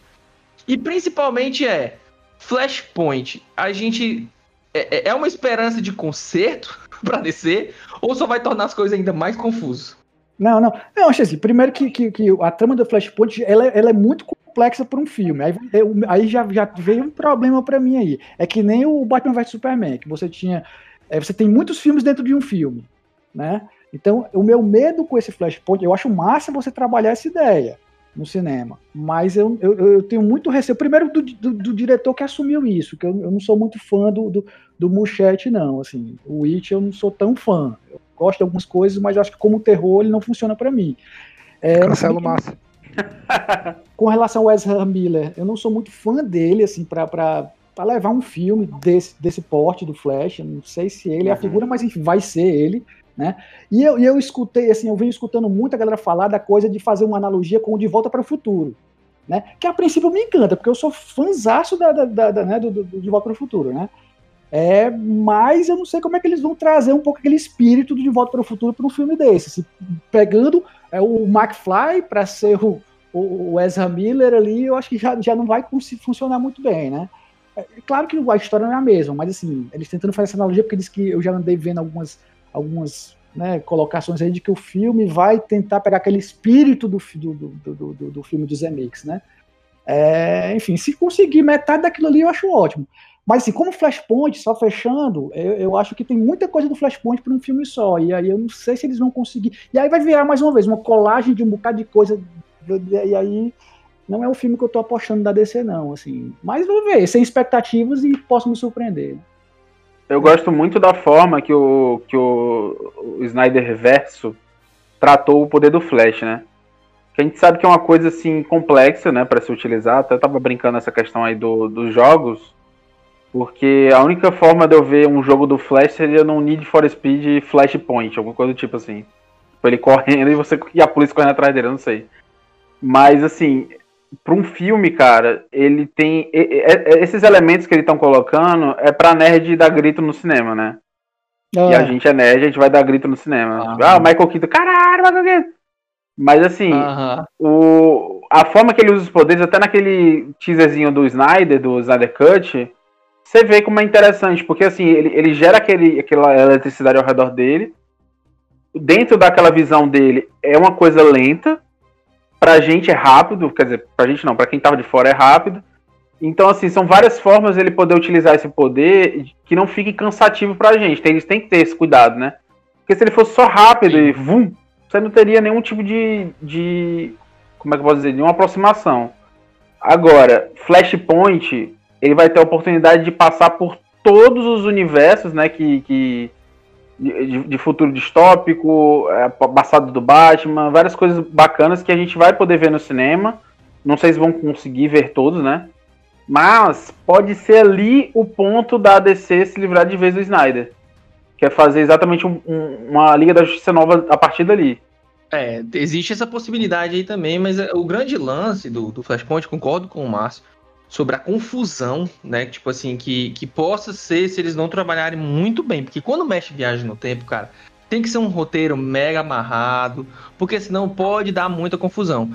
E principalmente é Flashpoint. A gente é, é- é uma esperança de conserto para descer ou só vai tornar as coisas ainda mais confusas? Não, não. Não, acho assim, primeiro que, que, que a trama do Flashpoint, ela, é- ela é muito complexa para um filme. Aí, eu- aí já, já veio um problema para mim aí. É que nem o Batman vs Superman, que você tinha... é, você tem muitos filmes dentro de um filme, né? Então, o meu medo com esse Flashpoint, eu acho massa você trabalhar essa ideia no cinema, mas eu, eu, eu tenho muito receio, primeiro do, do, do diretor que assumiu isso, que eu, eu não sou muito fã do, do, do Muschietti, não, assim, o It eu não sou tão fã, eu gosto de algumas coisas, mas eu acho que como terror ele não funciona para mim. É, Cancela o massa. com relação ao Ezra Miller, eu não sou muito fã dele, assim, pra, pra, pra levar um filme desse, desse porte do Flash. Eu não sei se ele é a Uhum. figura, mas enfim, vai ser ele, né? E eu, e eu escutei, assim, eu venho escutando muita galera falar da coisa de fazer uma analogia com o De Volta para o Futuro. Né? Que a princípio me encanta, porque eu sou fãzaço da, da, da, da, né, do, do, do De Volta para o Futuro, né? É, mas eu não sei como é que eles vão trazer um pouco aquele espírito do De Volta para o Futuro para um filme desse. Se, pegando é, o McFly para ser o, o, Ezra Miller ali, eu acho que já, já não vai funcionar muito bem, né? É, claro que a história não é a mesma, mas assim, eles tentando fazer essa analogia, porque que eu já andei vendo algumas, algumas né, colocações aí de que o filme vai tentar pegar aquele espírito do, do, do, do, do, do filme de Zemeckis, né? É, enfim, se conseguir metade daquilo ali, eu acho ótimo. Mas assim, como Flashpoint, só fechando, eu, eu acho que tem muita coisa do Flashpoint para um filme só. E aí eu não sei se eles vão conseguir. E aí vai virar mais uma vez uma colagem de um bocado de coisa. E aí não é o filme que eu tô apostando da DC, não. Assim. Mas vou ver, sem expectativas e posso me surpreender. Eu gosto muito da forma que o, que o, Snyder Verso tratou o poder do Flash, né? Que a gente sabe que é uma coisa assim complexa, né, para se utilizar. Até tava brincando essa questão aí do, dos jogos, porque a única forma de eu ver um jogo do Flash seria num Need for Speed Flashpoint, alguma coisa do tipo assim. Tipo, ele correndo e você e a polícia correndo atrás dele, eu não sei. Mas assim, para um filme, cara, ele tem e- e- esses elementos que eles estão colocando é pra nerd dar grito no cinema, né? E a É, gente é nerd, a gente vai dar grito no cinema. Ah. Ah, Michael Keaton, caralho, Michael Keaton. Mas assim, Aham. o, a forma que ele usa os poderes, até naquele teaserzinho do Snyder, do Snyder Cut, você vê como é interessante, porque assim, ele, ele gera aquele, aquela eletricidade ao redor dele. Dentro daquela visão dele é uma coisa lenta. Pra gente é rápido, quer dizer, pra gente não, pra quem tava de fora é rápido. Então, assim, são várias formas dele poder utilizar esse poder que não fique cansativo pra gente. Tem- Eles têm que ter esse cuidado, né? Porque se ele fosse só rápido e vum, você não teria nenhum tipo de, de. Como é que eu posso dizer? De uma aproximação. Agora, Flashpoint, ele vai ter a oportunidade de passar por todos os universos, né? Que. que de, de futuro distópico, é, passado do Batman, várias coisas bacanas que a gente vai poder ver no cinema. Não sei se vão conseguir ver todos, né? Mas pode ser ali o ponto da DC se livrar de vez do Snyder. Que é fazer exatamente um- um- uma Liga da Justiça nova a partir dali. É, existe essa possibilidade aí também, mas é, o grande lance do, do Flashpoint, concordo com o Márcio, sobre a confusão, né? Tipo assim, que, que possa ser se eles não trabalharem muito bem. Porque quando mexe viagem no tempo, cara, tem que ser um roteiro mega amarrado, porque senão pode dar muita confusão.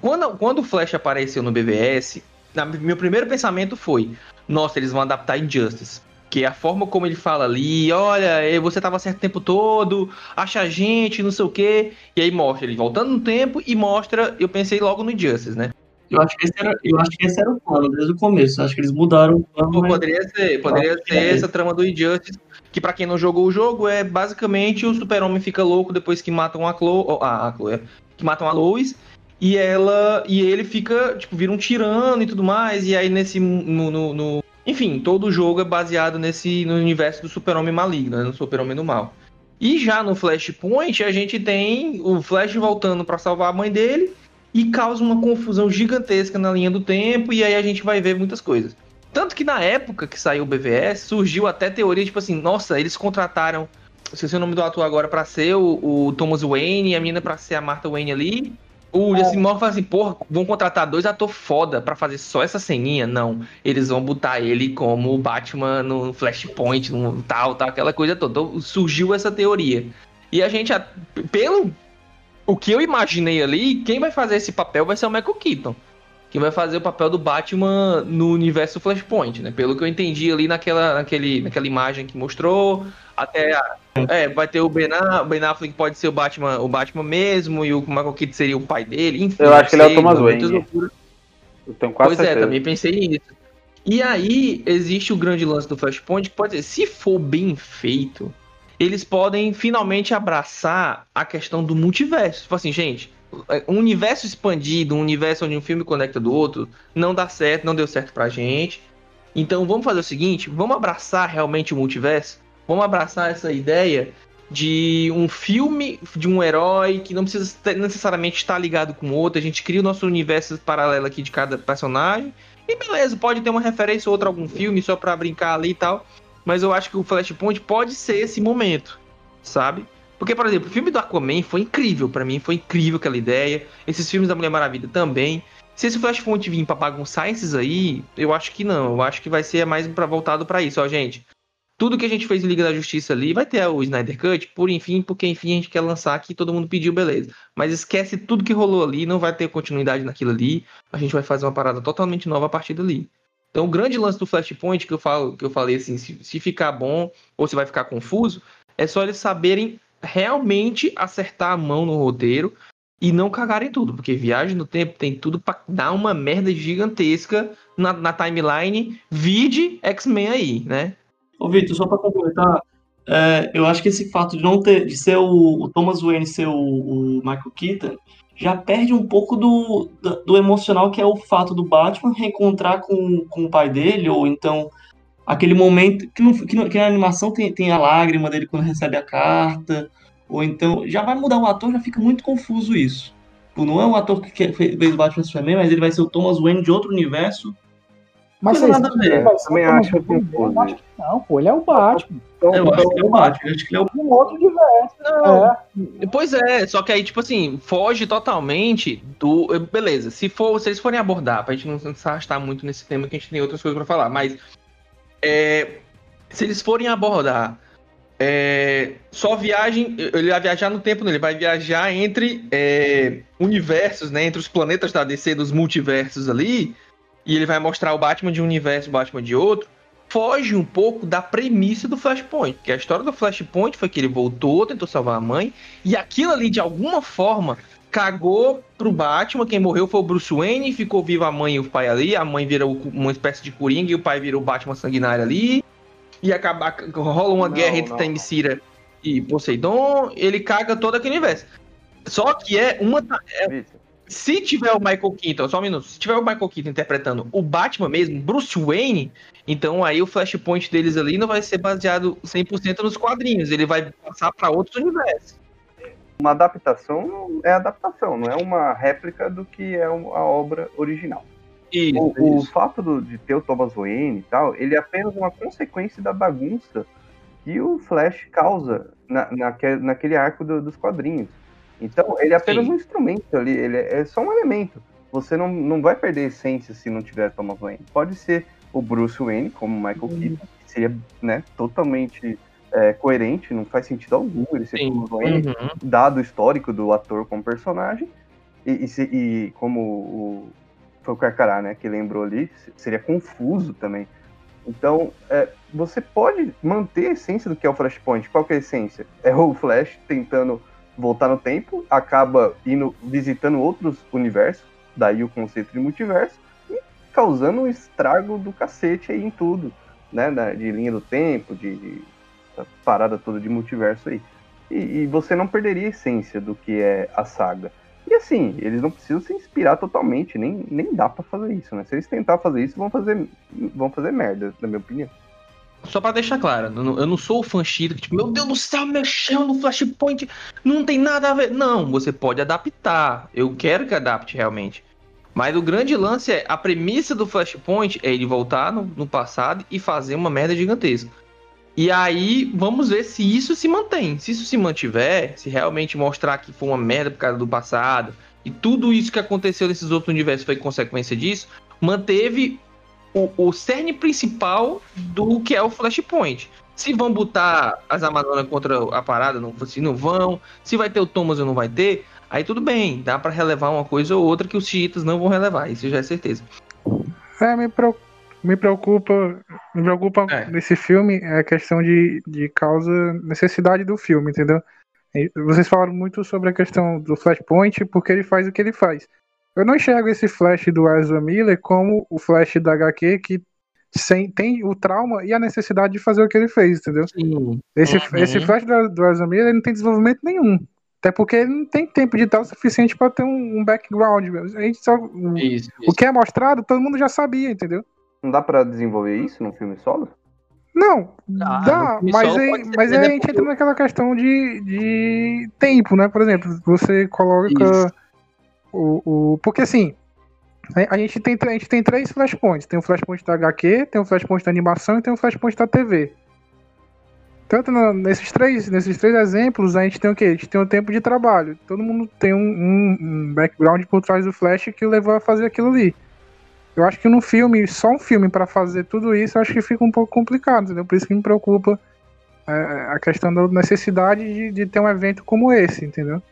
Quando, quando o Flash apareceu no BVS, na- meu primeiro pensamento foi: nossa, eles vão adaptar Injustice. Que é a forma como ele fala ali, olha, eh, você tava certo o tempo todo, acha a gente, não sei o quê. E aí mostra ele voltando no tempo e mostra, eu pensei logo no Injustice, né? Eu acho que esse era, eu acho que esse era o plano desde o começo. Acho que eles mudaram o plano. Mas- poderia ser, poderia ser é essa trama do Injustice, que pra quem não jogou o jogo, é basicamente o super-homem fica louco depois que matam a Chloe, oh, a, Chloe, que matam a Lois, e ela, e ele fica, tipo, vira um tirano e tudo mais, e aí nesse, no, no- no- enfim, todo o jogo é baseado nesse, no universo do super-homem maligno, né, no super-homem do mal. E já no Flashpoint, a gente tem o Flash voltando pra salvar a mãe dele, e causa uma confusão gigantesca na linha do tempo, e aí a gente vai ver muitas coisas. Tanto que na época que saiu o BVS, surgiu até teoria, tipo assim, nossa, eles contrataram, esqueci o nome do ator agora, pra ser o, o Thomas Wayne, e a menina pra ser a Martha Wayne ali, O Jesse Morgan fala assim, porra, vão contratar dois atores foda pra fazer só essa ceninha? Não. Eles vão botar ele como o Batman no Flashpoint, no tal, tal, aquela coisa toda. Então, surgiu essa teoria. E a gente, pelo o que eu imaginei ali, quem vai fazer esse papel vai ser o Michael Keaton. Quem vai fazer o papel do Batman no universo Flashpoint, né? Pelo que eu entendi ali naquela, naquele, naquela imagem que mostrou. Até a- é, vai ter o Ben, A- ben Affleck pode ser o Batman, o Batman mesmo, e o Michael Keaton seria o pai dele, enfim. Eu acho que ele é o Thomas Wayne. Eu tenho quase Pois é, certeza. também pensei nisso. E aí, existe o grande lance do Flashpoint, que pode ser, se for bem feito, eles podem finalmente abraçar a questão do multiverso. Tipo assim, gente, um universo expandido, um universo onde um filme conecta do outro, não dá certo, não deu certo pra gente. Então vamos fazer o seguinte, vamos abraçar realmente o multiverso? Vamos abraçar essa ideia de um filme de um herói que não precisa necessariamente estar ligado com o outro. A gente cria o nosso universo paralelo aqui de cada personagem. E beleza, pode ter uma referência ou outra a algum filme só pra brincar ali e tal. Mas eu acho que o Flashpoint pode ser esse momento, sabe? Porque, por exemplo, o filme do Aquaman foi incrível pra mim, foi incrível aquela ideia. Esses filmes da Mulher Maravilha também. Se esse Flashpoint vir pra bagunçar esses aí, eu acho que não. Eu acho que vai ser mais pra voltado pra isso, ó, gente. Tudo que a gente fez em Liga da Justiça ali vai ter o Snyder Cut, por enfim, porque enfim a gente quer lançar aqui, todo mundo pediu, beleza. Mas esquece tudo que rolou ali, não vai ter continuidade naquilo ali. A gente vai fazer uma parada totalmente nova a partir dali. Então o grande lance do Flashpoint que eu falo, que eu falei assim, se, se ficar bom ou se vai ficar confuso, é só eles saberem realmente acertar a mão no roteiro e não cagarem tudo, porque Viagem no Tempo tem tudo pra dar uma merda gigantesca na, na timeline, vide X-Men aí, né? Ô, Vitor, só pra complementar, é, eu acho que esse fato de não ter, de ser o, o Thomas Wayne ser o, o Michael Keaton, já perde um pouco do, do, do emocional que é o fato do Batman reencontrar com, com o pai dele, ou então aquele momento que, no, que, no- que na animação tem, tem a lágrima dele quando recebe a carta, ou então já vai mudar o ator, já fica muito confuso isso. Tipo, Não é o ator que fez o Batman Superman, mas ele vai ser o Thomas Wayne de outro universo. Mas Não vocês nada a ver. ser Também acho confuso não, pô, ele é o Batman. Então, Eu acho que é o Batman, eu acho que ele é o um outro universo. Não, É. Pois é, só que aí, tipo assim, foge totalmente do. Beleza, se for, se eles forem abordar, pra gente não se arrastar muito nesse tema que a gente tem outras coisas pra falar, mas. é, se eles forem abordar é, só viagem. Ele vai viajar no tempo, não, ele vai viajar entre é, universos, né? Entre os planetas da DC, dos multiversos ali. E ele vai mostrar o Batman de um universo, o Batman de outro foge um pouco da premissa do Flashpoint. Que a história do Flashpoint foi que ele voltou, tentou salvar a mãe, e aquilo ali, de alguma forma, cagou pro Batman. Quem morreu foi o Bruce Wayne, ficou vivo a mãe e o pai ali. A mãe vira o- uma espécie de coringa e o pai vira o Batman sanguinário ali. E acaba, rola uma Não, guerra entre não. Themyscira e Poseidon. Ele caga todo aquele universo. Só que é uma. Vitor, Se tiver o Michael Keaton, só um minuto, se tiver o Michael Keaton interpretando o Batman mesmo, Bruce Wayne, então aí o flashpoint deles ali não vai ser baseado 100% nos quadrinhos, ele vai passar para outros universos. uma adaptação é adaptação, não é uma réplica do que é a obra original. Isso, O, o isso. fato do- de ter o Thomas Wayne e tal, ele é apenas uma consequência da bagunça que o Flash causa na, naque- naquele arco do- dos quadrinhos. Então, ele é apenas Sim. um instrumento ali, ele é, é só um elemento. Você não, não vai perder a essência se não tiver Thomas Wayne. Pode ser o Bruce Wayne, como o Michael Keaton, que seria né, totalmente é, coerente, não faz sentido algum ele ser Sim. Thomas Wayne, Uhum. dado o histórico do ator como personagem, e, e se- e como o, foi o Carcará, né, que lembrou ali, seria confuso também. Então, é, você pode manter a essência do que é o Flashpoint. Qual que é a essência? É o Flash tentando voltar no tempo, acaba indo visitando outros universos, daí o conceito de multiverso, e causando um estrago do cacete aí em tudo, né, de linha do tempo, de, de parada toda de multiverso aí. E, e você não perderia a essência do que é a saga. E assim, eles não precisam se inspirar totalmente, nem, nem dá pra fazer isso, né? Se eles tentar fazer isso, vão fazer, vão fazer merda, na minha opinião. Só pra deixar claro, eu não, sou o fã chita que, tipo, meu Deus do céu, mexeu no Flashpoint, não tem nada a ver. Não, você pode adaptar. Eu quero que adapte realmente. Mas o grande lance é, a premissa do Flashpoint é ele voltar no, no passado e fazer uma merda gigantesca. E aí, vamos ver se isso se mantém. Se isso se mantiver, se realmente mostrar que foi uma merda por causa do passado, e tudo isso que aconteceu nesses outros universos foi consequência disso, manteve o, o cerne principal do que é o Flashpoint. Se vão botar as Amazonas contra a parada, não, se não vão. Se vai ter o Thomas ou não vai ter, aí tudo bem, dá pra relevar uma coisa ou outra que os chiitas não vão relevar, isso já é certeza. É, me, me preocupa. Me preocupa É. nesse filme é a questão de, de causa, necessidade do filme, entendeu? Vocês falaram muito sobre a questão do Flashpoint, porque ele faz o que ele faz. Eu não enxergo esse Flash do Ezra Miller como o Flash da HQ que sem, tem o trauma e a necessidade de fazer o que ele fez, entendeu? Sim. Esse, Uhum. esse Flash do, do Ezra Miller ele não tem desenvolvimento nenhum. Até porque ele não tem tempo de tal suficiente pra ter um, um background. A gente só, o, Isso, o que é mostrado, todo mundo já sabia, entendeu? Não dá pra desenvolver isso num filme solo? Não, Dá, dá, mas, aí, mas aí a gente entra naquela questão de, de tempo, né? Por exemplo, você coloca Isso. O, o. Porque assim, a, gente tem, a gente tem três flashpoints. Tem o flashpoint da HQ, tem o flashpoint da animação e tem o flashpoint da TV. Tanto nesses, três, nesses três exemplos, a gente tem o quê? A gente tem um tempo de trabalho. Todo mundo tem um, um- um background por trás do Flash que o levou a fazer aquilo ali. Eu acho que no filme, só um filme pra fazer tudo isso, eu acho que fica um pouco complicado, entendeu? Por isso que me preocupa é, a questão da necessidade de, de ter um evento como esse, entendeu?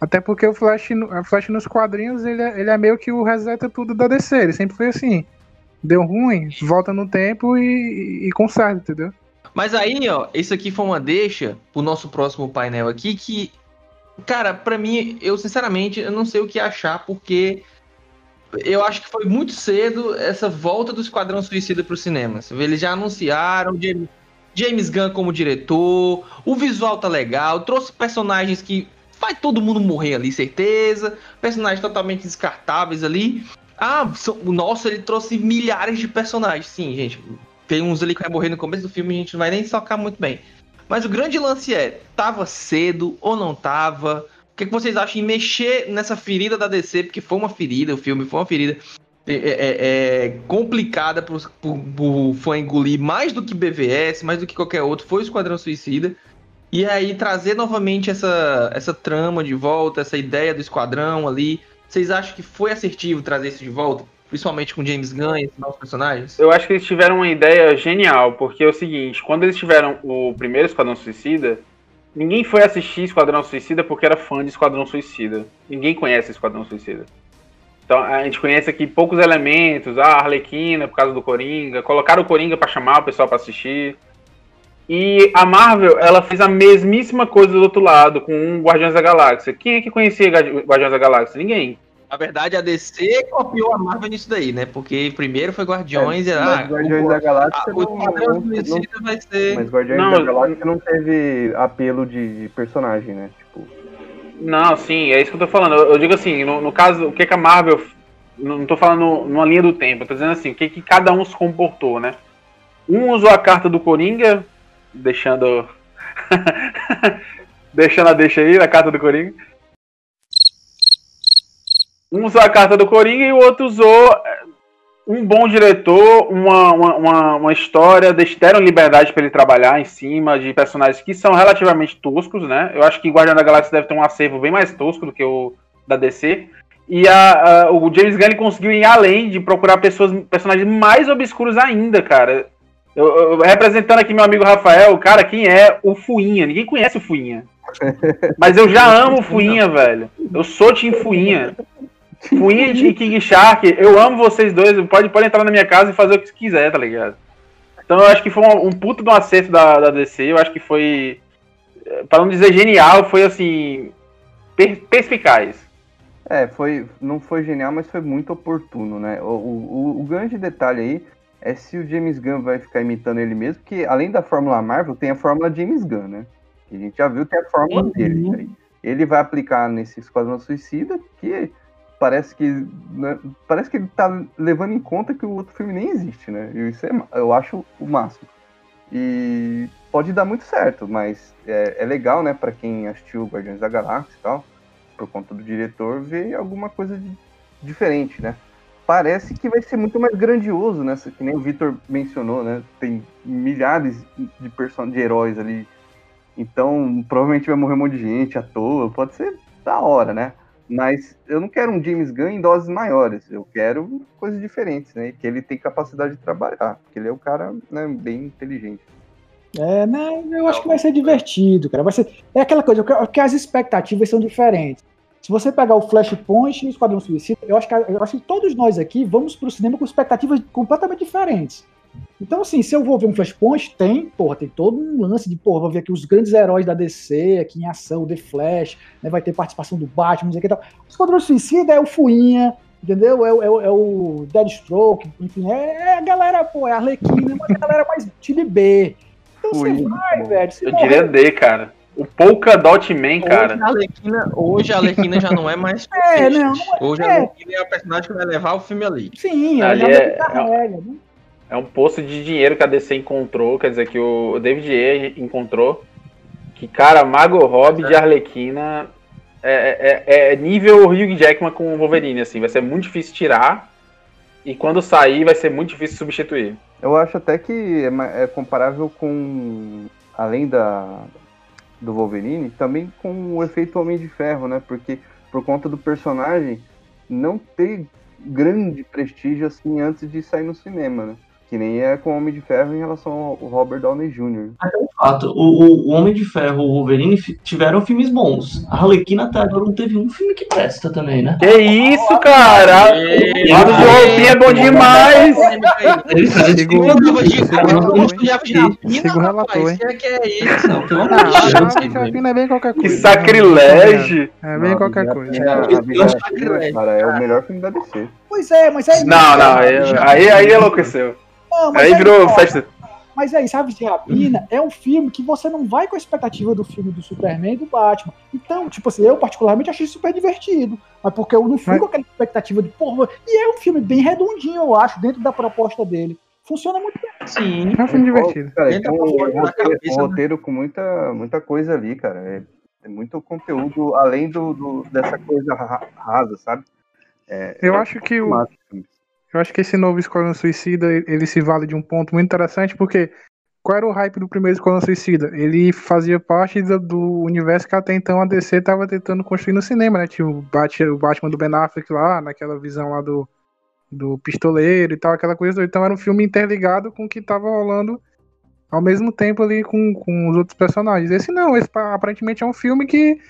Até porque o Flash, a Flash nos quadrinhos, ele é, ele é meio que o reseta tudo da DC, ele sempre foi assim. Deu ruim, volta no tempo e, e conserta, entendeu? Mas aí, ó, isso aqui foi uma deixa pro nosso próximo painel aqui que, cara, pra mim, eu sinceramente, eu não sei o que achar, porque eu acho que foi muito cedo essa volta do Esquadrão Suicida pro cinema. Eles já anunciaram James Gunn como diretor, o visual tá legal, trouxe personagens que vai todo mundo morrer ali, certeza, personagens totalmente descartáveis ali. Ah, são- nossa, ele trouxe milhares de personagens. Sim, gente, tem uns ali que vai morrer no começo do filme, a gente não vai nem tocar muito bem. Mas o grande lance é, tava cedo ou não tava? O que, que vocês acham em mexer nessa ferida da DC? Porque foi uma ferida, o filme foi uma ferida é, é- é complicada pro, pro, pro fã engolir mais do que BVS, mais do que qualquer outro, foi o Esquadrão Suicida. E aí trazer novamente essa, essa trama de volta, essa ideia do esquadrão ali. Vocês acham que foi assertivo trazer isso de volta? Principalmente com James Gunn e esses novos personagens? Eu acho que eles tiveram uma ideia genial, porque é o seguinte, quando eles tiveram o primeiro Esquadrão Suicida, ninguém foi assistir Esquadrão Suicida porque era fã de Esquadrão Suicida. Ninguém conhece Esquadrão Suicida. Então a gente conhece aqui poucos elementos, a Arlequina por causa do Coringa, colocaram o Coringa pra chamar o pessoal pra assistir. E a Marvel, ela fez a mesmíssima coisa do outro lado, com Guardiões da Galáxia. Quem é que conhecia Guardi- Guardiões da Galáxia? Ninguém. Na verdade, a DC copiou a Marvel nisso daí, né? Porque primeiro foi Guardiões e É, ah, mas Guardiões o, da a- Galáxia o não, não- não- vai ser. Mas Guardiões Não, da Galáxia não teve apelo de, de personagem, né? Tipo, Não, sim, é isso que eu tô falando. Eu, eu digo assim, no, no caso, o que, que a Marvel. Não não tô falando numa linha do tempo, eu tô dizendo assim, o que, que cada um se comportou, né? Um usou a carta do Coringa, deixando. deixando a deixa aí, a carta do Coringa. Um usou a carta do Coringa e o outro usou é, um bom diretor, uma, uma, uma, história, deram liberdade para ele trabalhar em cima de personagens que são relativamente toscos, né? Eu acho que Guardião da Galáxia deve ter um acervo bem mais tosco do que o da DC. E a, a- o James Gunn conseguiu ir além de procurar pessoas, personagens mais obscuros ainda, cara. Eu, eu- representando aqui meu amigo Rafael, cara, quem é o Fuinha? Ninguém conhece o Fuinha. Mas eu já amo o Fuinha, velho. Eu sou Team Fuinha. Fuinha e King Shark, eu amo vocês dois. Pode, pode entrar na minha casa e fazer o que quiser, tá ligado? Então eu acho que foi um, um puto de um acerto da, da DC. Eu acho que foi, eh, pra não dizer genial, foi assim, per- perspicaz. É, foi, não foi genial, mas foi muito oportuno, né? O, o, o grande detalhe aí é se o James Gunn vai ficar imitando ele mesmo, porque além da Fórmula Marvel, tem a Fórmula James Gunn, né? Que a gente já viu que é a fórmula Uhum. dele. aí. Ele vai aplicar nesse Esquadrão Suicida, que parece que né, parece que ele tá levando em conta que o outro filme nem existe, né? E isso é, eu acho o máximo. E pode dar muito certo, mas é, é legal, né, para quem assistiu Guardiões da Galáxia e tal, por conta do diretor, ver alguma coisa de- diferente, né? Parece que vai ser muito mais grandioso, né? Que nem o Victor mencionou, né? Tem milhares de, person de heróis ali. Então, provavelmente vai morrer um monte de gente à toa. Pode ser da hora, né? Mas eu não quero um James Gunn em doses maiores. Eu quero coisas diferentes, né? Que ele tem capacidade de trabalhar. Porque ele é um cara né, bem inteligente. É, né? Eu acho que vai ser divertido, cara. Vai ser. É aquela coisa, porque as expectativas são diferentes. Se você pegar o Flashpoint e o Esquadrão Suicida, eu acho, que, eu acho que todos nós aqui vamos pro cinema com expectativas completamente diferentes. Então, assim, se eu vou ver um Flashpoint, tem, porra, tem todo um lance de, porra, vou ver aqui os grandes heróis da DC aqui em ação, o The Flash, né, vai ter participação do Batman, não sei o que tal. O Esquadrão Suicida é o Fuinha, entendeu? É, é, é o Deadstroke, enfim, é, é, a galera, pô, é a Arlequina, mas é a galera mais time B. Então você vai, velho. Eu diria D, cara. O Polka Dot Man, cara. Hoje a Arlequina, hoje a Arlequina já não é mais. É, não, não é. Hoje a Arlequina é a personagem que vai levar o filme ali. Sim, ela Ali já é- carrega, né? É um poço de dinheiro que a DC encontrou, quer dizer, que o David E encontrou. Que, cara, Mago Robbie de Arlequina é, é, é nível Hugh Jackman com o Wolverine, assim. Vai ser muito difícil tirar. E quando sair, vai ser muito difícil substituir. Eu acho até que é, é comparável com, além da do Wolverine, também com o efeito Homem de Ferro, né? Porque por conta do personagem não ter grande prestígio assim antes de sair no cinema, né? Que nem é com o Homem de Ferro em relação ao Robert Downey Jr. Fato, o, o- o Homem de Ferro e o Wolverine tiveram filmes bons. A Arlequina até agora não teve um filme que presta também, né? Que isso, cara? Lado de roupinha é bom demais! Que é é Ah, é sacrilégio! É bem qualquer coisa. É. cara, é o melhor filme da DC. Pois é, mas é Não, não, aí, aí, aí enlouqueceu. Não, mas Aí é virou festa. Mas aí, sabe, de Rapina é um filme que você não vai com a expectativa do filme do Superman e do Batman. Então, tipo assim, eu particularmente achei super divertido. Mas porque eu não fui Mas- com aquela expectativa de, porra, e é um filme bem redondinho, eu acho, dentro da proposta dele. Funciona muito bem. Sim. É um filme divertido. Cara, tem um, roteiro, um né? roteiro com muita, muita coisa ali, cara. É, é muito conteúdo além do, do- dessa coisa ra- rasa, sabe? É, Eu é acho que o. Eu acho que esse novo Esquadrão Suicida, ele se vale de um ponto muito interessante, porque qual era o hype do primeiro Esquadrão Suicida? Ele fazia parte do, universo que até então a DC estava tentando construir no cinema, né? Tinha o, Bat, o Batman do Ben Affleck lá, naquela visão lá do, do pistoleiro e tal, aquela coisa. Então era um filme interligado com o que estava rolando ao mesmo tempo ali com, com os outros personagens. Esse não, esse pa- aparentemente é um filme que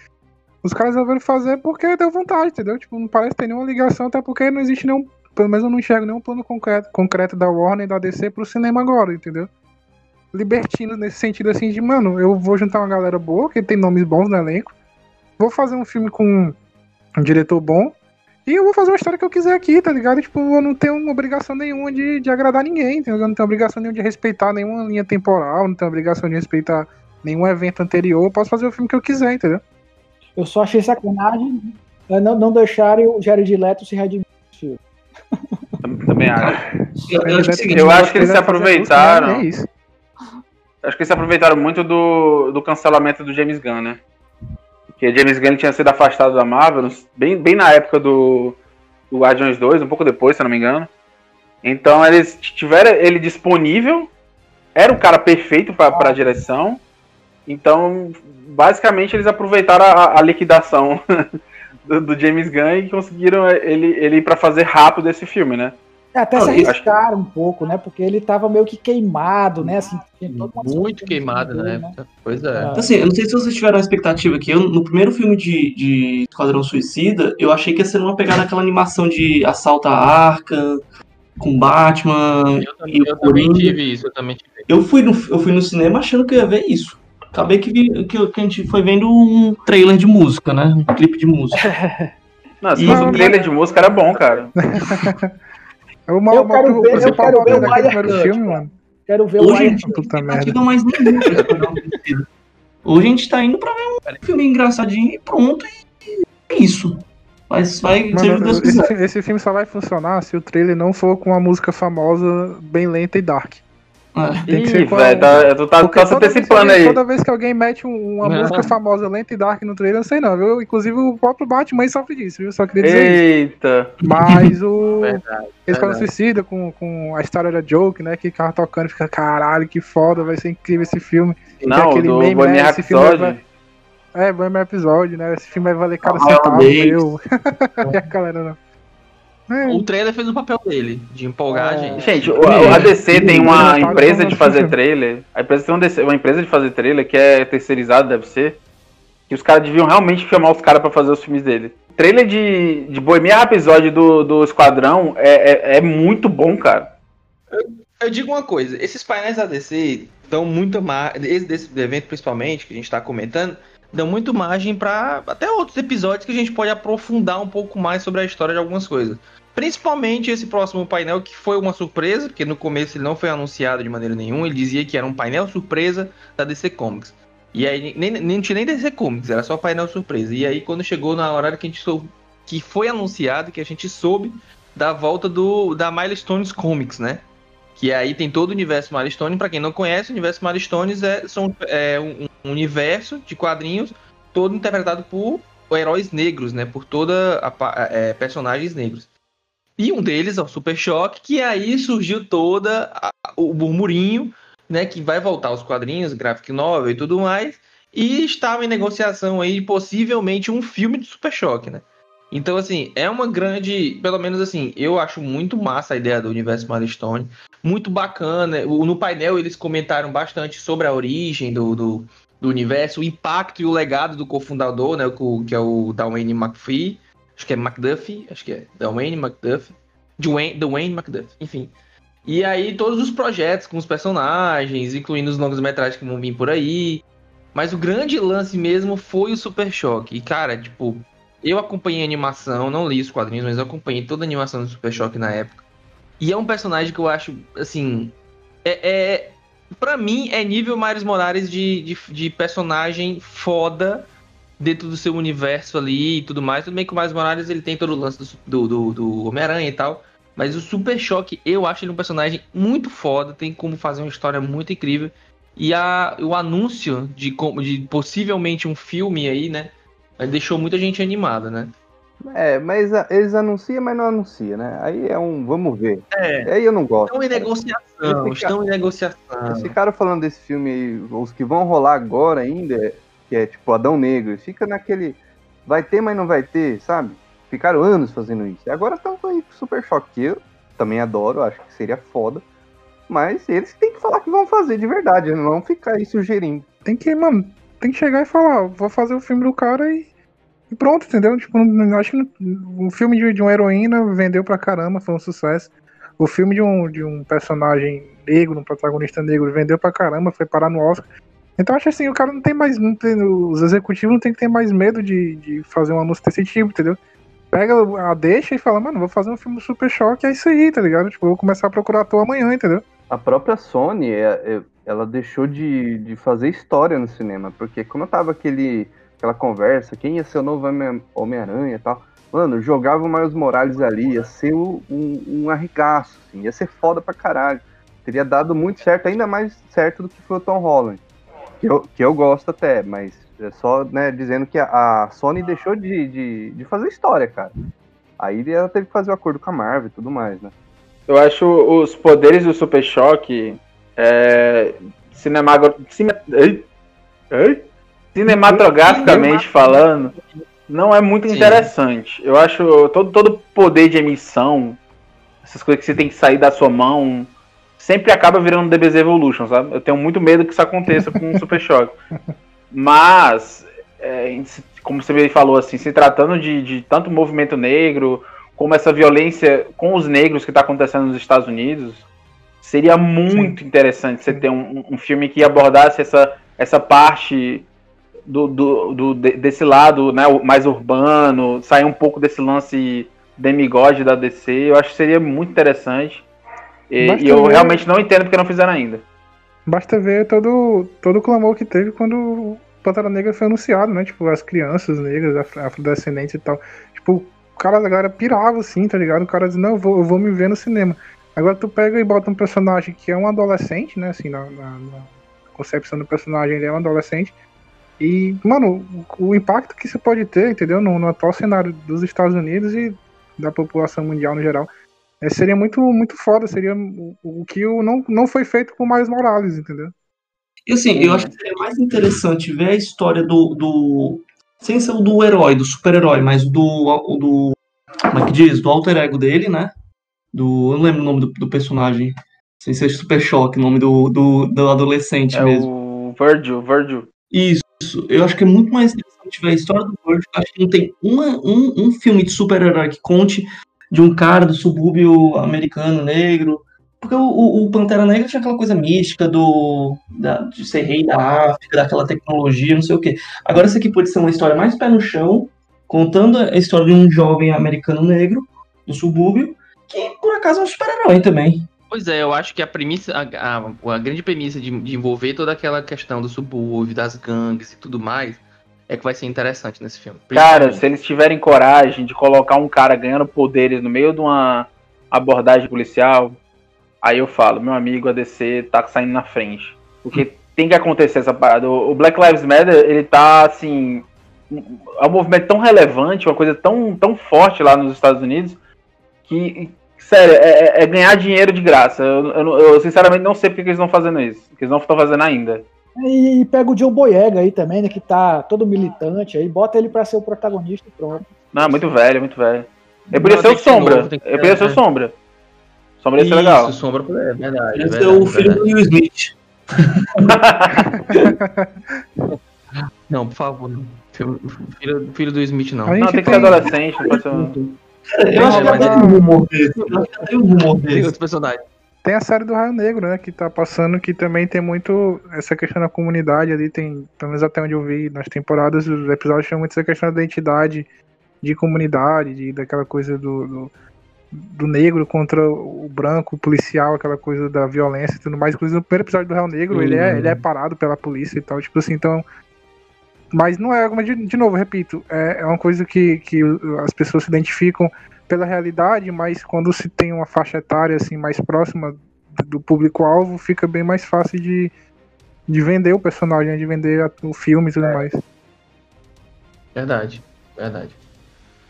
os caras resolveram fazer porque deu vontade, entendeu? Tipo, não parece ter nenhuma ligação, até porque não existe nenhum pelo menos eu não enxergo nenhum plano concreto, concreto da Warner e da DC pro cinema agora, entendeu? Libertino nesse sentido assim de, mano, eu vou juntar uma galera boa, que tem nomes bons no elenco, vou fazer um filme com um diretor bom, e eu vou fazer uma história que eu quiser aqui, tá ligado? Tipo, eu não tenho obrigação nenhuma de, de agradar ninguém, entendeu? Eu não tenho obrigação nenhuma de respeitar nenhuma linha temporal, não tenho obrigação de respeitar nenhum evento anterior, eu posso fazer o filme que eu quiser, entendeu? Eu só achei sacanagem é, não, não deixarem o Jared Leto se redimir. filme. Também acho. Eu, eu acho seguinte, Eu acho que eles se fazer aproveitaram. né? É isso. Acho que eles se aproveitaram muito do, do cancelamento do James Gunn, né? Porque James Gunn tinha sido afastado da Marvel, bem, bem na época do, do Guardiões 2, um pouco depois, se eu não me engano. Então eles tiveram ele disponível, era o cara perfeito para a direção. Então, basicamente, eles aproveitaram a, a liquidação do, do James Gunn e conseguiram ele, ele ir para fazer rápido esse filme, né? É, até Não, se acho- arriscaram um pouco, né? Porque ele tava meio que queimado, né? Assim, Muito queimado na época. Pois é. Ah. Assim, eu não sei se vocês tiveram uma expectativa aqui. Eu, no primeiro filme de, de Esquadrão Suicida, eu achei que ia ser uma pegada aquela animação de assalto à arca, com Batman. Eu também, eu também tive isso, eu também tive. Eu fui, no, eu fui no cinema achando que eu ia ver isso. Acabei que, vi, que, que a gente foi vendo um trailer de música, né? Um clipe de música. Não, se E- fosse um trailer de música, era bom, cara. O mal, Eu quero o ver- eu quero ver o primeiro filme, mano. Quero ver o Hoje, Puta tem merda. expectativa mais Suicida. Hoje a gente tá indo pra ver um filme engraçadinho e pronto. E é isso. Mas vai, o Mano, Deus esse, esse filme só vai funcionar se o trailer não for com uma música famosa, bem lenta e dark. Tem que ser com tá, tu tá, tá se toda vez que antecipando alguém- aí. Toda vez que alguém mete um- uma Não. música famosa lenta e dark no trailer, eu não sei não, viu? Inclusive o próprio Batman sofre disso, viu? Só queria dizer isso. Eita. Mas o. Verdade, Eles suicida com, com a história da Joke, né? Que ficava tocando e fica, caralho, que foda, vai ser incrível esse filme. Não, aquele do meme, né, Bohemian Rhapsody. É, vai meu episódio, né? Esse filme vai valer cada Ah, centavo, Deus. meu. e a galera não. É, O trailer fez o papel dele, de empolgar a É. gente. Gente, o- a, a DC tem uma empresa de fazer trailer. A empresa tem uma, empresa de fazer trailer que é terceirizada, deve ser. Que os caras deviam realmente chamar os caras pra fazer os filmes dele. Trailer de, de Bohemian Rhapsody do, do Esquadrão é, é, é muito bom, cara. Eu digo uma coisa, esses painéis da DC dão muita margem, esse desse evento principalmente, que a gente tá comentando, dão muito margem pra até outros episódios que a gente pode aprofundar um pouco mais sobre a história de algumas coisas. Principalmente esse próximo painel, que foi uma surpresa, porque no começo ele não foi anunciado de maneira nenhuma, ele dizia que era um painel surpresa da DC Comics. E aí nem, nem tinha nem DC Comics, era só painel surpresa. E aí quando chegou na hora que a gente soube, que foi anunciado, que a gente soube da volta do da Milestones Comics, né? Que aí tem todo o universo Milestone. Pra quem não conhece, o universo Milestones é, são, é um, um universo de quadrinhos todo interpretado por heróis negros, né? Por toda a é, personagens negros. E um deles é o Super Choque, que aí surgiu toda a- o murmurinho, né? Que vai voltar aos quadrinhos, graphic novel e tudo mais. E estava em negociação aí possivelmente um filme de Super Choque, né? Então, assim, é uma grande. Pelo menos assim, eu acho muito massa a ideia do universo Milestone. Muito bacana. No painel eles comentaram bastante sobre a origem do, do, do universo, o impacto e o legado do cofundador, né? Que é o Dwayne McPhee. Acho que é McDuffie. Acho que é Dwayne McDuffie. Dwayne, Dwayne McDuffie, enfim. E aí todos os projetos com os personagens, incluindo os longas-metragens que vão vir por aí. Mas o grande lance mesmo foi o Super Choque. E, cara, tipo, eu acompanhei a animação, não li os quadrinhos, mas eu acompanhei toda a animação do Super Choque na época. E é um personagem que eu acho, assim. É. é pra mim, é nível Miles Morales de, de, de personagem foda dentro do seu universo ali e tudo mais. Tudo bem que o Miles Morales ele tem todo o lance do, do, do, Homem-Aranha e tal. Mas o Super Choque, eu acho ele um personagem muito foda, tem como fazer uma história muito incrível. E a, o anúncio de, de possivelmente um filme aí, né? Deixou muita gente animada, né? É, mas eles anunciam, mas não anunciam, né? Aí é um vamos ver. É. Aí eu não gosto. Estão em negociação, estão em negociação. Esse cara falando desse filme aí, os que vão rolar agora ainda, que é tipo Adão Negro, fica naquele. Vai ter, mas não vai ter, sabe? Ficaram anos fazendo isso. E agora estão aí com Super Choque, que eu também adoro, acho que seria foda. Mas eles têm que falar que vão fazer de verdade, não vão ficar aí sugerindo. Tem que, mano, tem que chegar e falar, vou fazer o filme do cara e, e pronto, entendeu? Tipo, não- acho que o filme de, de uma heroína vendeu pra caramba, foi um sucesso. O filme de um, de um personagem negro, um protagonista negro, vendeu pra caramba, foi parar no Oscar. Então acho assim, o cara não tem mais. Não tem, os executivos não tem que ter mais medo de, de fazer um anúncio desse tipo, entendeu? Pega a deixa e fala, mano, vou fazer um filme Super Choque, é isso aí, tá ligado? Tipo, vou começar a procurar ator amanhã, entendeu? A própria Sony, é- é- ela deixou de, de fazer história no cinema, porque como tava aquele, aquela conversa, quem ia ser o novo Homem- Homem-Aranha e tal, mano, jogava o Miles Morales ali, ia ser um, um arregaço, assim, ia ser foda pra caralho. Teria dado muito certo, ainda mais certo do que foi o Tom Holland. Que eu, que eu gosto até, mas é só né, dizendo que a, a Sony deixou de, de, de fazer história, cara. Aí ela teve que fazer o acordo com a Marvel e tudo mais, né? Eu acho os poderes do Super Choque é, cinemago... cine... Ei? Ei? cinematograficamente falando, não é muito Sim. interessante. Eu acho todo, todo poder de emissão, essas coisas que você tem que sair da sua mão, sempre acaba virando DBZ Evolution, sabe? Eu tenho muito medo que isso aconteça com o Super Choque. Mas, é, como você falou, assim, se tratando de, de tanto movimento negro, como essa violência com os negros que está acontecendo nos Estados Unidos, seria muito interessante você ter um, um filme que abordasse essa, essa parte do, do, do- de- desse lado né, mais urbano, sair um pouco desse lance demigode da DC. Eu acho que seria muito interessante. E, e eu ver- realmente não entendo porque não fizeram ainda. Basta ver todo, todo o clamor que teve quando o Pantera Negra foi anunciado, né? Tipo, as crianças negras, afro- afrodescendentes e tal. Tipo, o cara, a galera pirava assim, tá ligado? O cara dizia, não, eu vou, eu vou me ver no cinema. Agora tu pega e bota um personagem que é um adolescente, né? Assim, na, na- na concepção do personagem, ele é um adolescente. E, mano, o, o impacto que isso pode ter, entendeu? No, no atual cenário dos Estados Unidos e da população mundial no geral. É, seria muito, muito foda. Seria o, o que o, não, não foi feito com o Miles Morales, entendeu? E assim, eu acho que seria mais interessante ver a história do. do sem ser o do herói, do super-herói, mas do, o do. Como é que diz? Do alter ego dele, né? Do. Eu não lembro o nome do, do personagem. Sem ser Super Choque, o nome do, do, do adolescente É mesmo. o Virgil, Virgil. Isso. Eu acho que é muito mais interessante ver a história do Virgil. Acho que não tem uma, um, um filme de super-herói que conte de um cara do subúrbio americano negro. Porque o, o, Pantera Negra tinha aquela coisa mística do, da- de ser rei da África, daquela tecnologia, não sei o quê. Agora, isso aqui pode ser uma história mais pé no chão, contando a história de um jovem americano negro do subúrbio, que por acaso é um super-herói também. Pois é, eu acho que a premissa, a, a- a grande premissa de, de envolver toda aquela questão do subúrbio, das gangues e tudo mais, é que vai ser interessante nesse filme. Cara, se eles tiverem coragem de colocar um cara ganhando poderes no meio de uma abordagem policial, aí eu falo, meu amigo, a DC tá saindo na frente. Porque tem que acontecer essa parada. O Black Lives Matter, ele tá assim. É um movimento tão relevante, uma coisa tão, tão forte lá nos Estados Unidos, que, sério, é, é- é ganhar dinheiro de graça. Eu, eu eu, sinceramente não sei porque que eles estão fazendo isso. Que eles não estão fazendo ainda. E, e pega o John Boyega aí também, né? Que tá todo militante aí, bota ele pra ser o protagonista e pronto. Não, muito velho, muito velho. Ele podia ser o tem Sombra. novo, tem Ele podia ser o é. Sombra. Sombra ia ser legal. Isso, Sombra, é verdade. Deve ser verdade, o filho do. Will Smith. Não, por favor. Filho, filho, filho do Smith, não. A Não, tem que ser adolescente, não pode ser um- Cara, eu acho que até mas- tem um rumor desse. Eu acho que até tem um rumor Tem desse. outros personagens. Tem a série do Raio Negro, né? Que tá passando, que também tem muito essa questão da comunidade ali. Tem, pelo menos até onde eu vi nas temporadas, os episódios tinham muito essa questão da identidade de comunidade, de, daquela coisa do, do, do negro contra o branco, o policial, aquela coisa da violência e tudo mais. Inclusive, no primeiro episódio do Raio Negro, ele, é, Uhum. ele é parado pela polícia e tal. Tipo assim, então. Mas não é algo, de, de novo, repito, é, é uma coisa que, que as pessoas se identificam pela realidade, mas quando se tem uma faixa etária assim mais próxima do público-alvo, fica bem mais fácil de, de vender o personagem, de vender o filme e tudo mais. Verdade, verdade.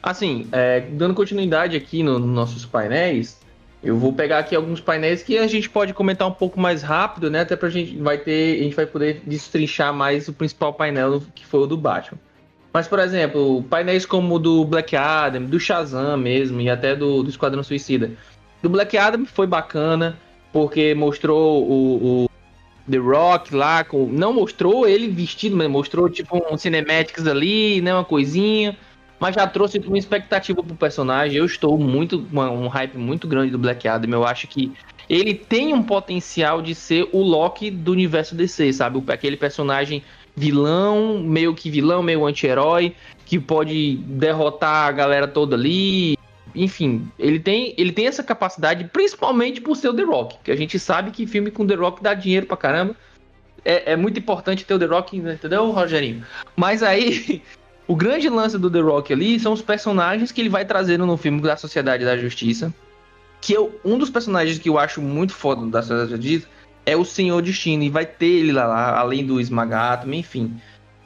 Assim, é, dando continuidade aqui no- nos nossos painéis, eu vou pegar aqui alguns painéis que a gente pode comentar um pouco mais rápido, né? Até pra gente vai ter, a gente vai poder destrinchar mais o principal painel que foi o do Batman. Mas, por exemplo, painéis como o do Black Adam, do Shazam mesmo, e até do, do Esquadrão Suicida. Do Black Adam foi bacana, porque mostrou o, o The Rock lá, com, não mostrou ele vestido, mas mostrou tipo um cinematics ali, né, uma coisinha, mas já trouxe uma expectativa pro personagem. Eu estou muito, uma- um hype muito grande do Black Adam. Eu acho que ele tem um potencial de ser o Loki do universo DC, sabe? Aquele personagem vilão, meio que vilão, meio anti-herói, que pode derrotar a galera toda ali. Enfim, ele tem, ele tem essa capacidade, principalmente por ser o The Rock, que a gente sabe que filme com The Rock dá dinheiro pra caramba. É, é muito importante ter o The Rock, entendeu, Rogerinho? Mas aí, o grande lance do The Rock ali são os personagens que ele vai trazendo no filme da Sociedade da Justiça. Que eu, um dos personagens que eu acho muito foda da Sociedade da Justiça é o Senhor Destino. E vai ter ele lá, lá além do Esmagátomo, enfim.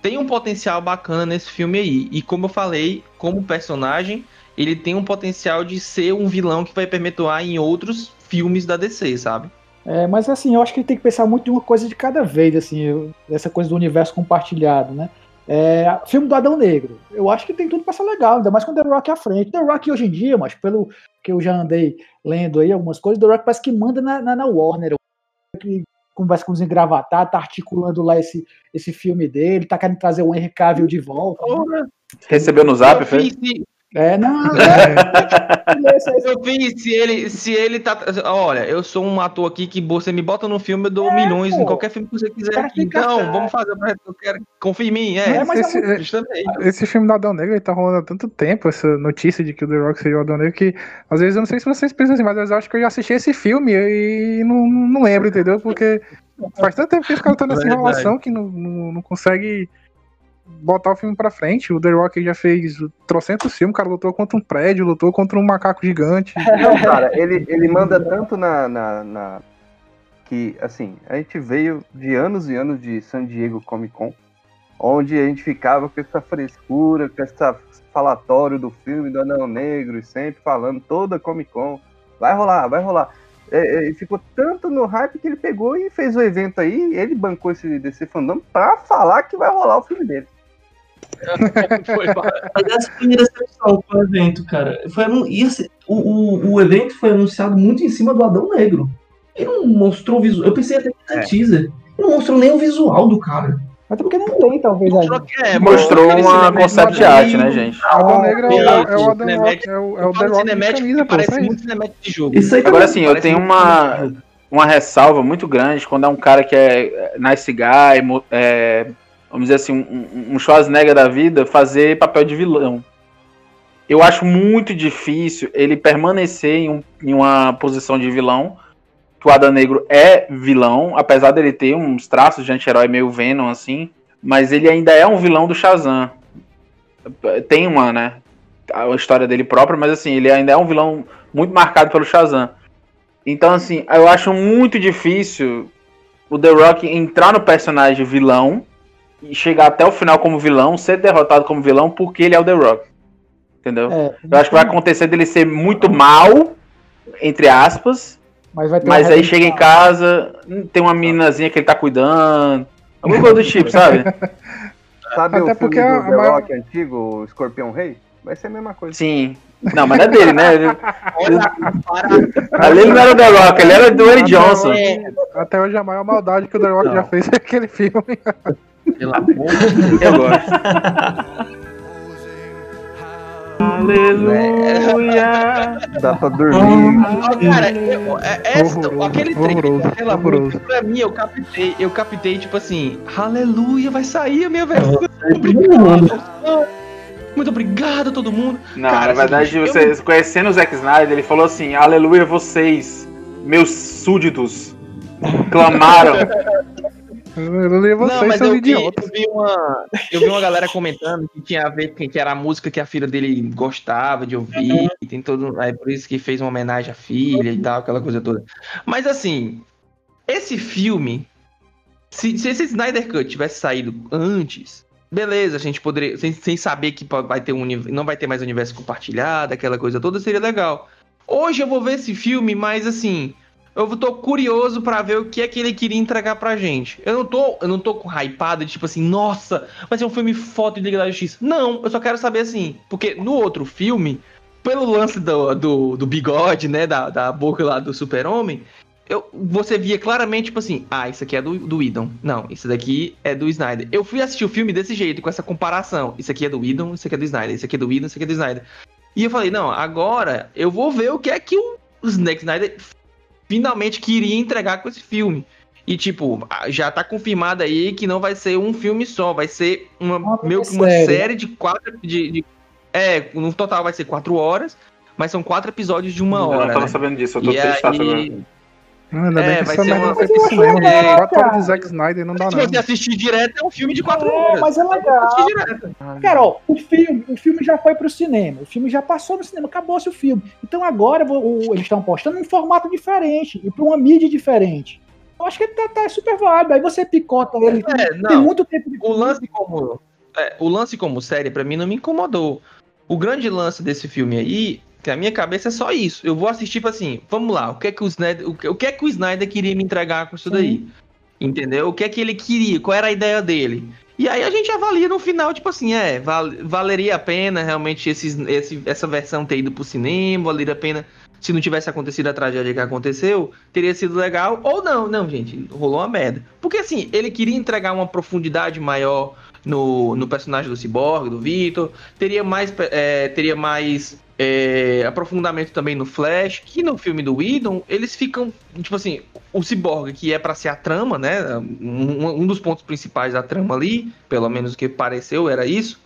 Tem um potencial bacana nesse filme aí. E como eu falei, como personagem, ele tem um potencial de ser um vilão que vai perpetuar em outros filmes da DC, sabe? É, mas assim, eu acho que tem que pensar muito em uma coisa de cada vez, assim, essa coisa do universo compartilhado, né? É, filme do Adão Negro. Eu acho que tem tudo pra ser legal, ainda mais com The Rock à frente. The Rock hoje em dia, mas pelo que eu já andei lendo aí algumas coisas, The Rock parece que manda na, na, na Warner. Que conversa com os engravatados, tá articulando lá esse, esse filme dele, tá querendo trazer o Henry Cavill de volta. né? Recebeu no zap, se, É, não, é, eu fiz, se ele, se ele tá. Olha, eu sou um ator aqui que você me bota no filme, eu dou milhões em pô. qualquer filme que você quiser. Então, vamos fazer. Eu quero, confia em mim, é. É, mas é Esse-. Esse filme do Adão Negro, ele tá rolando há tanto tempo, essa notícia de que o The Rock seria o Adão Negro, que às vezes eu não sei se vocês pensam assim, mas eu acho que eu já assisti esse filme e não, não lembro, entendeu? Porque faz tanto tempo que esse cara tá nessa enrolação que não, não, não consegue botar o filme pra frente. O The Rock já fez trocentos filmes, o cara lutou contra um prédio, lutou contra um macaco gigante. Não, cara, ele, ele manda tanto na, na, na- Que, assim, a gente veio de anos e anos de San Diego Comic Con, onde a gente ficava com essa frescura, com essa falatório do filme do Anão Negro, e sempre falando toda Comic Con. Vai rolar, vai rolar. É, é, ficou tanto no hype que ele pegou e fez o evento aí, ele bancou esse DC Fandom pra falar que vai rolar o filme dele. Foi, Mas essa foi minha decepção com o evento, cara. Foi e assim, o, o, o evento foi anunciado muito em cima do Adão Negro. Ele não mostrou o visual. Eu pensei até que era teaser. Ele não mostrou nem o visual do cara. Até porque não tem, talvez. Mostrou que é, Mostrou uma concept art, né, gente? Adão Negro é, o- é o Adam Rock, é o, é o Eu The falo Rock de cinemático camisa, que pô, parece isso aí. muito cinemático de jogo. Isso aí Agora também- sim, eu tenho uma, uma ressalva muito grande quando é um cara que é nice guy, é, vamos dizer assim, um, um Schwarzenegger da vida, fazer papel de vilão. Eu acho muito difícil ele permanecer em, um- em uma posição de vilão, o Adam Negro é vilão, apesar dele ter uns traços de anti-herói meio Venom, assim, mas ele ainda é um vilão do Shazam. Tem uma, né, a história dele própria, mas assim, ele ainda é um vilão muito marcado pelo Shazam. Então, assim, eu acho muito difícil o The Rock entrar no personagem vilão e chegar até o final como vilão, ser derrotado como vilão, porque ele é o The Rock. Entendeu? É, Eu acho que vai acontecer dele ser muito mal, entre aspas, mas vai ter mas aí chega em casa, tem uma meninazinha que ele tá cuidando. Alguma coisa do tipo, sabe? Sabe Até o filme porque do a- The maior- Rock antigo, o Escorpião Rei? Vai ser a mesma coisa. Sim. Não, mas não é dele, né? Ele-. Ali ele não era o The Rock, ele era do Dwayne Johnson. Até hoje a maior maldade que o The Rock Não. já fez é aquele filme. pelo amor de Deus. Eu gosto. Aleluia! Dá pra dormir. Cara, eu- é- Horroroso, aquele trem, horroroso, aquela horroroso. música, pra mim, eu captei, eu captei, tipo assim, aleluia, vai sair a minha versão. Muito obrigado a todo mundo. Não, Cara, na verdade, seguinte, você conhecendo o Zack Snyder, ele falou assim: Aleluia, vocês, meus súditos, clamaram. Eu vocês não, mas eu vi, eu vi uma, eu vi uma galera comentando que tinha a ver com que era a música que a filha dele gostava de ouvir, e tem todo, é por isso que fez uma homenagem à filha e tal, aquela coisa toda. Mas assim, esse filme, se, se esse Snyder Cut tivesse saído antes, beleza, a gente poderia, sem, sem saber que vai ter um, não vai ter mais universo compartilhado, aquela coisa toda, seria legal. Hoje eu vou ver esse filme, mas assim, eu tô curioso pra ver o que é que ele queria entregar pra gente. Eu não tô, eu não tô com hypado de tipo assim, nossa, vai ser um filme foto de Liga da Justiça. Não, eu só quero saber assim, porque no outro filme, pelo lance do, do, do bigode, né, da, da boca lá do super-homem, eu, você via claramente, tipo assim, ah, isso aqui é do, do Whedon. Não, isso daqui é do Snyder. Eu fui assistir o filme desse jeito, com essa comparação. Isso aqui é do Whedon, isso aqui é do Snyder, isso aqui é do Whedon, isso aqui é do Snyder. E eu falei, não, agora eu vou ver o que é que o Zack Snyder finalmente queria entregar com esse filme. E, tipo, já tá confirmado aí que não vai ser um filme só, vai ser uma, Uma meio que uma série. série de quatro. De, de- é, no total vai ser quatro horas, mas são quatro episódios de uma eu hora. não tava né? sabendo disso, eu tô E triste aí, Ah, Ainda É, bem que vai essa ser merda uma- não foi pro cinema. Mas é legal, Quatro horas cara. de Zack Snyder não dá se não. você assistir direto, é um filme de quatro É, horas. mas é legal. Cara, ó, o filme, o filme já foi pro cinema. O filme já passou no cinema, acabou-se o filme. Então agora vou- o- eles estão postando em formato diferente e pra uma mídia diferente. Eu acho que tá, tá super válido. Aí você picota ele. É, tem não. muito tempo de O lance como é, o lance como série pra mim não me incomodou. O grande lance desse filme aí, que a minha cabeça é só isso. Eu vou assistir tipo assim, vamos lá, o que é que o Snyder, o que, o que é que o Snyder queria me entregar com isso daí? Entendeu? O que é que ele queria? Qual era a ideia dele? E aí a gente avalia no final, tipo assim, é, val- valeria a pena realmente esses, esse, essa versão ter ido pro cinema, valeria a pena se não tivesse acontecido a tragédia que aconteceu, teria sido legal, ou não, não, gente, rolou uma merda. Porque assim, ele queria entregar uma profundidade maior no, no personagem do Cyborg, do Victor, teria mais, é, teria mais é, aprofundamento também no Flash, que no filme do Whedon, eles ficam, tipo assim, o Cyborg, que é pra ser a trama, né, um, um dos pontos principais da trama ali, pelo menos o que pareceu era isso,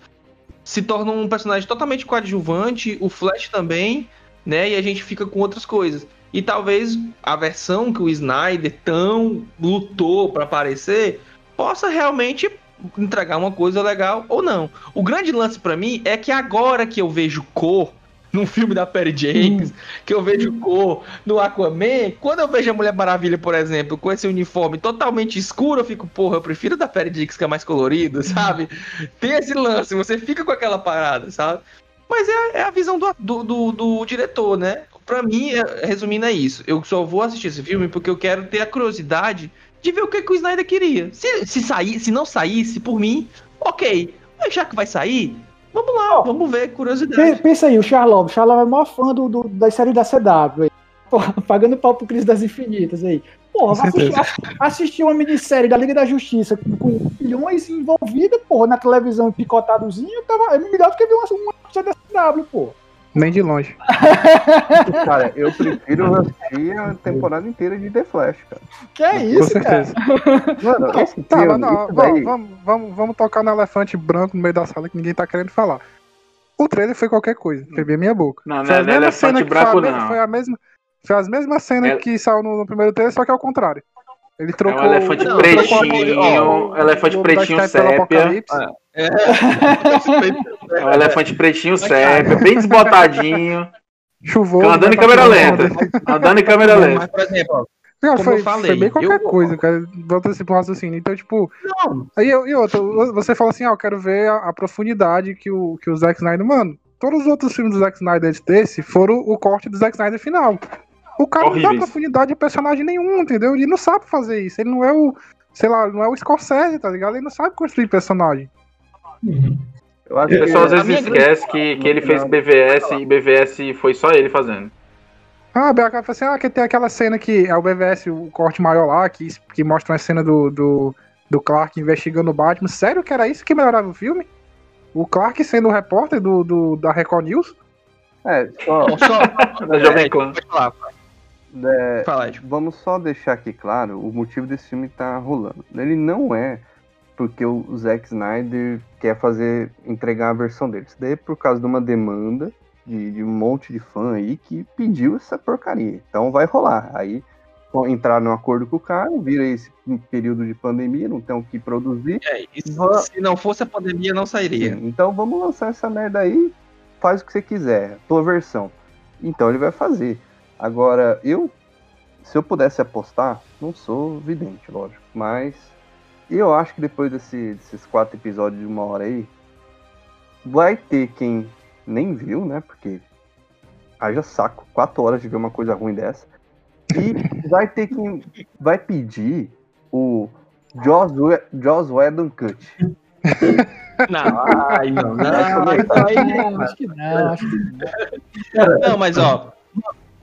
se torna um personagem totalmente coadjuvante, o Flash também, né? E a gente fica com outras coisas. E talvez a versão que o Snyder tão lutou para aparecer possa realmente entregar uma coisa legal ou não. O grande lance pra mim é que agora que eu vejo cor num filme da Perry Jenkins, que eu vejo cor no Aquaman, quando eu vejo a Mulher Maravilha, por exemplo, com esse uniforme totalmente escuro, eu fico, porra, eu prefiro da Perry Jenkins que é mais colorido, sabe? Tem esse lance, você fica com aquela parada, sabe? Mas é, é a visão do, do, do- do diretor, né? Pra mim, é- resumindo, é isso. Eu só vou assistir esse filme porque eu quero ter a curiosidade de ver o que, que o Snyder queria. Se, se, sair, se não saísse, por mim, ok. Mas já que vai sair, vamos lá, vamos ver, curiosidade. Pe- Pensa aí, o Charlov. O Charlov é o maior fã do, do- das séries da CW. Aí. Porra, pagando pau pro Cris das Infinitas aí. Porra, vai assistir, assistir uma minissérie da Liga da Justiça com, com milhões envolvidas, porra, na televisão picotadozinho, tava, é melhor do que ver uma, uma série da CW, porra. Nem de longe. Cara, eu prefiro assistir a temporada inteira de The Flash, cara. Que é Com isso, cara? certeza. Mano, esse Tá, filme, mas não, isso vamos, daí- vamos, vamos, vamos tocar no elefante branco no meio da sala que ninguém tá querendo falar. O trailer foi qualquer coisa, foi bem minha boca. Não, Foi não, não é elefante branco, foi a não. Foi a mesma, foi as mesmas cenas É- que saiu no, no primeiro trailer, só que ao contrário. Ele É trocou. um elefante Não, pretinho, a- elefante o pretinho sépia. Apocalipse. É um elefante pretinho sépia, bem desbotadinho, Chuvoso. andando em né, câmera lenta. Andando em câmera Mas, lenta. por exemplo, ó, Não, Como foi, eu falei, foi bem qualquer eu- coisa, cara. Volta esse pro raciocínio. Então, tipo. não, Aí eu, e outro, você fala assim, ah, eu quero ver a, a profundidade que o, que o Zack Snyder. Mano, todos os outros filmes do Zack Snyder desse foram o corte do Zack Snyder final. O cara não dá profundidade de personagem nenhum, entendeu? Ele não sabe fazer isso. Ele não é o. Sei lá, não é o Scorsese, tá ligado? Ele não sabe construir personagem. Eu acho O que pessoal às vezes esquece que, que ele fez BVS e BVS foi só ele fazendo. Ah, BH fala assim, ah, que tem aquela cena que é o BVS, o corte maior lá, que, que mostra uma cena do, do, do Clark investigando o Batman. Sério que era isso que melhorava o filme? O Clark sendo o repórter do, do, da Record News? É, só, só. Da Jovem Clã. É, fala, vamos só deixar aqui claro o motivo desse filme tá rolando. Ele não é porque o Zack Snyder quer fazer, entregar a versão dele. Isso daí é por causa de uma demanda de, de um monte de fã aí que pediu essa porcaria. Então vai rolar. Aí entrar num acordo com o cara, vira esse período de pandemia, não tem o que produzir. É, isso, se não fosse a pandemia, não sairia. Sim, Então vamos lançar essa merda aí, faz o que você quiser, tua versão. Então ele vai fazer. Agora, eu, se eu pudesse apostar, não sou vidente, lógico, mas eu acho que depois desse- desses quatro episódios de uma hora aí, vai ter quem nem viu, né? Porque haja saco, quatro horas de ver uma coisa ruim dessa. E vai ter quem vai pedir o Joss, Joss Whedon Cut. Não, ai, não, não, Aí, não, acho que não, acho que não. Não, mas ó,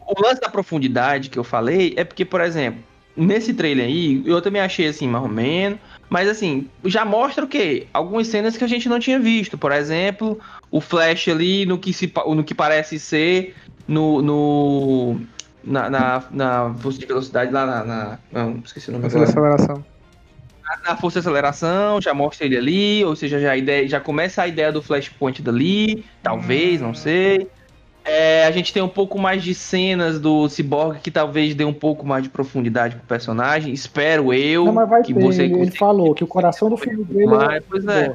o lance da profundidade que eu falei é porque, por exemplo, nesse trailer aí, eu também achei assim, mais ou menos, mas assim, já mostra o quê? Algumas cenas que a gente não tinha visto. Por exemplo, o Flash ali no que, se, no que parece ser no. no na, na, na força de velocidade lá na. na- não, esqueci o nome Essa agora aceleração. na força de aceleração, já mostra ele ali, ou seja, já, a ideia, já começa a ideia do Flashpoint dali, talvez, não sei. É, a gente tem um pouco mais de cenas do Cyborg que talvez dê um pouco mais de profundidade pro personagem. Espero eu Não, mas vai que ter. você ele, falou que o coração do filme dele mais. Pois é,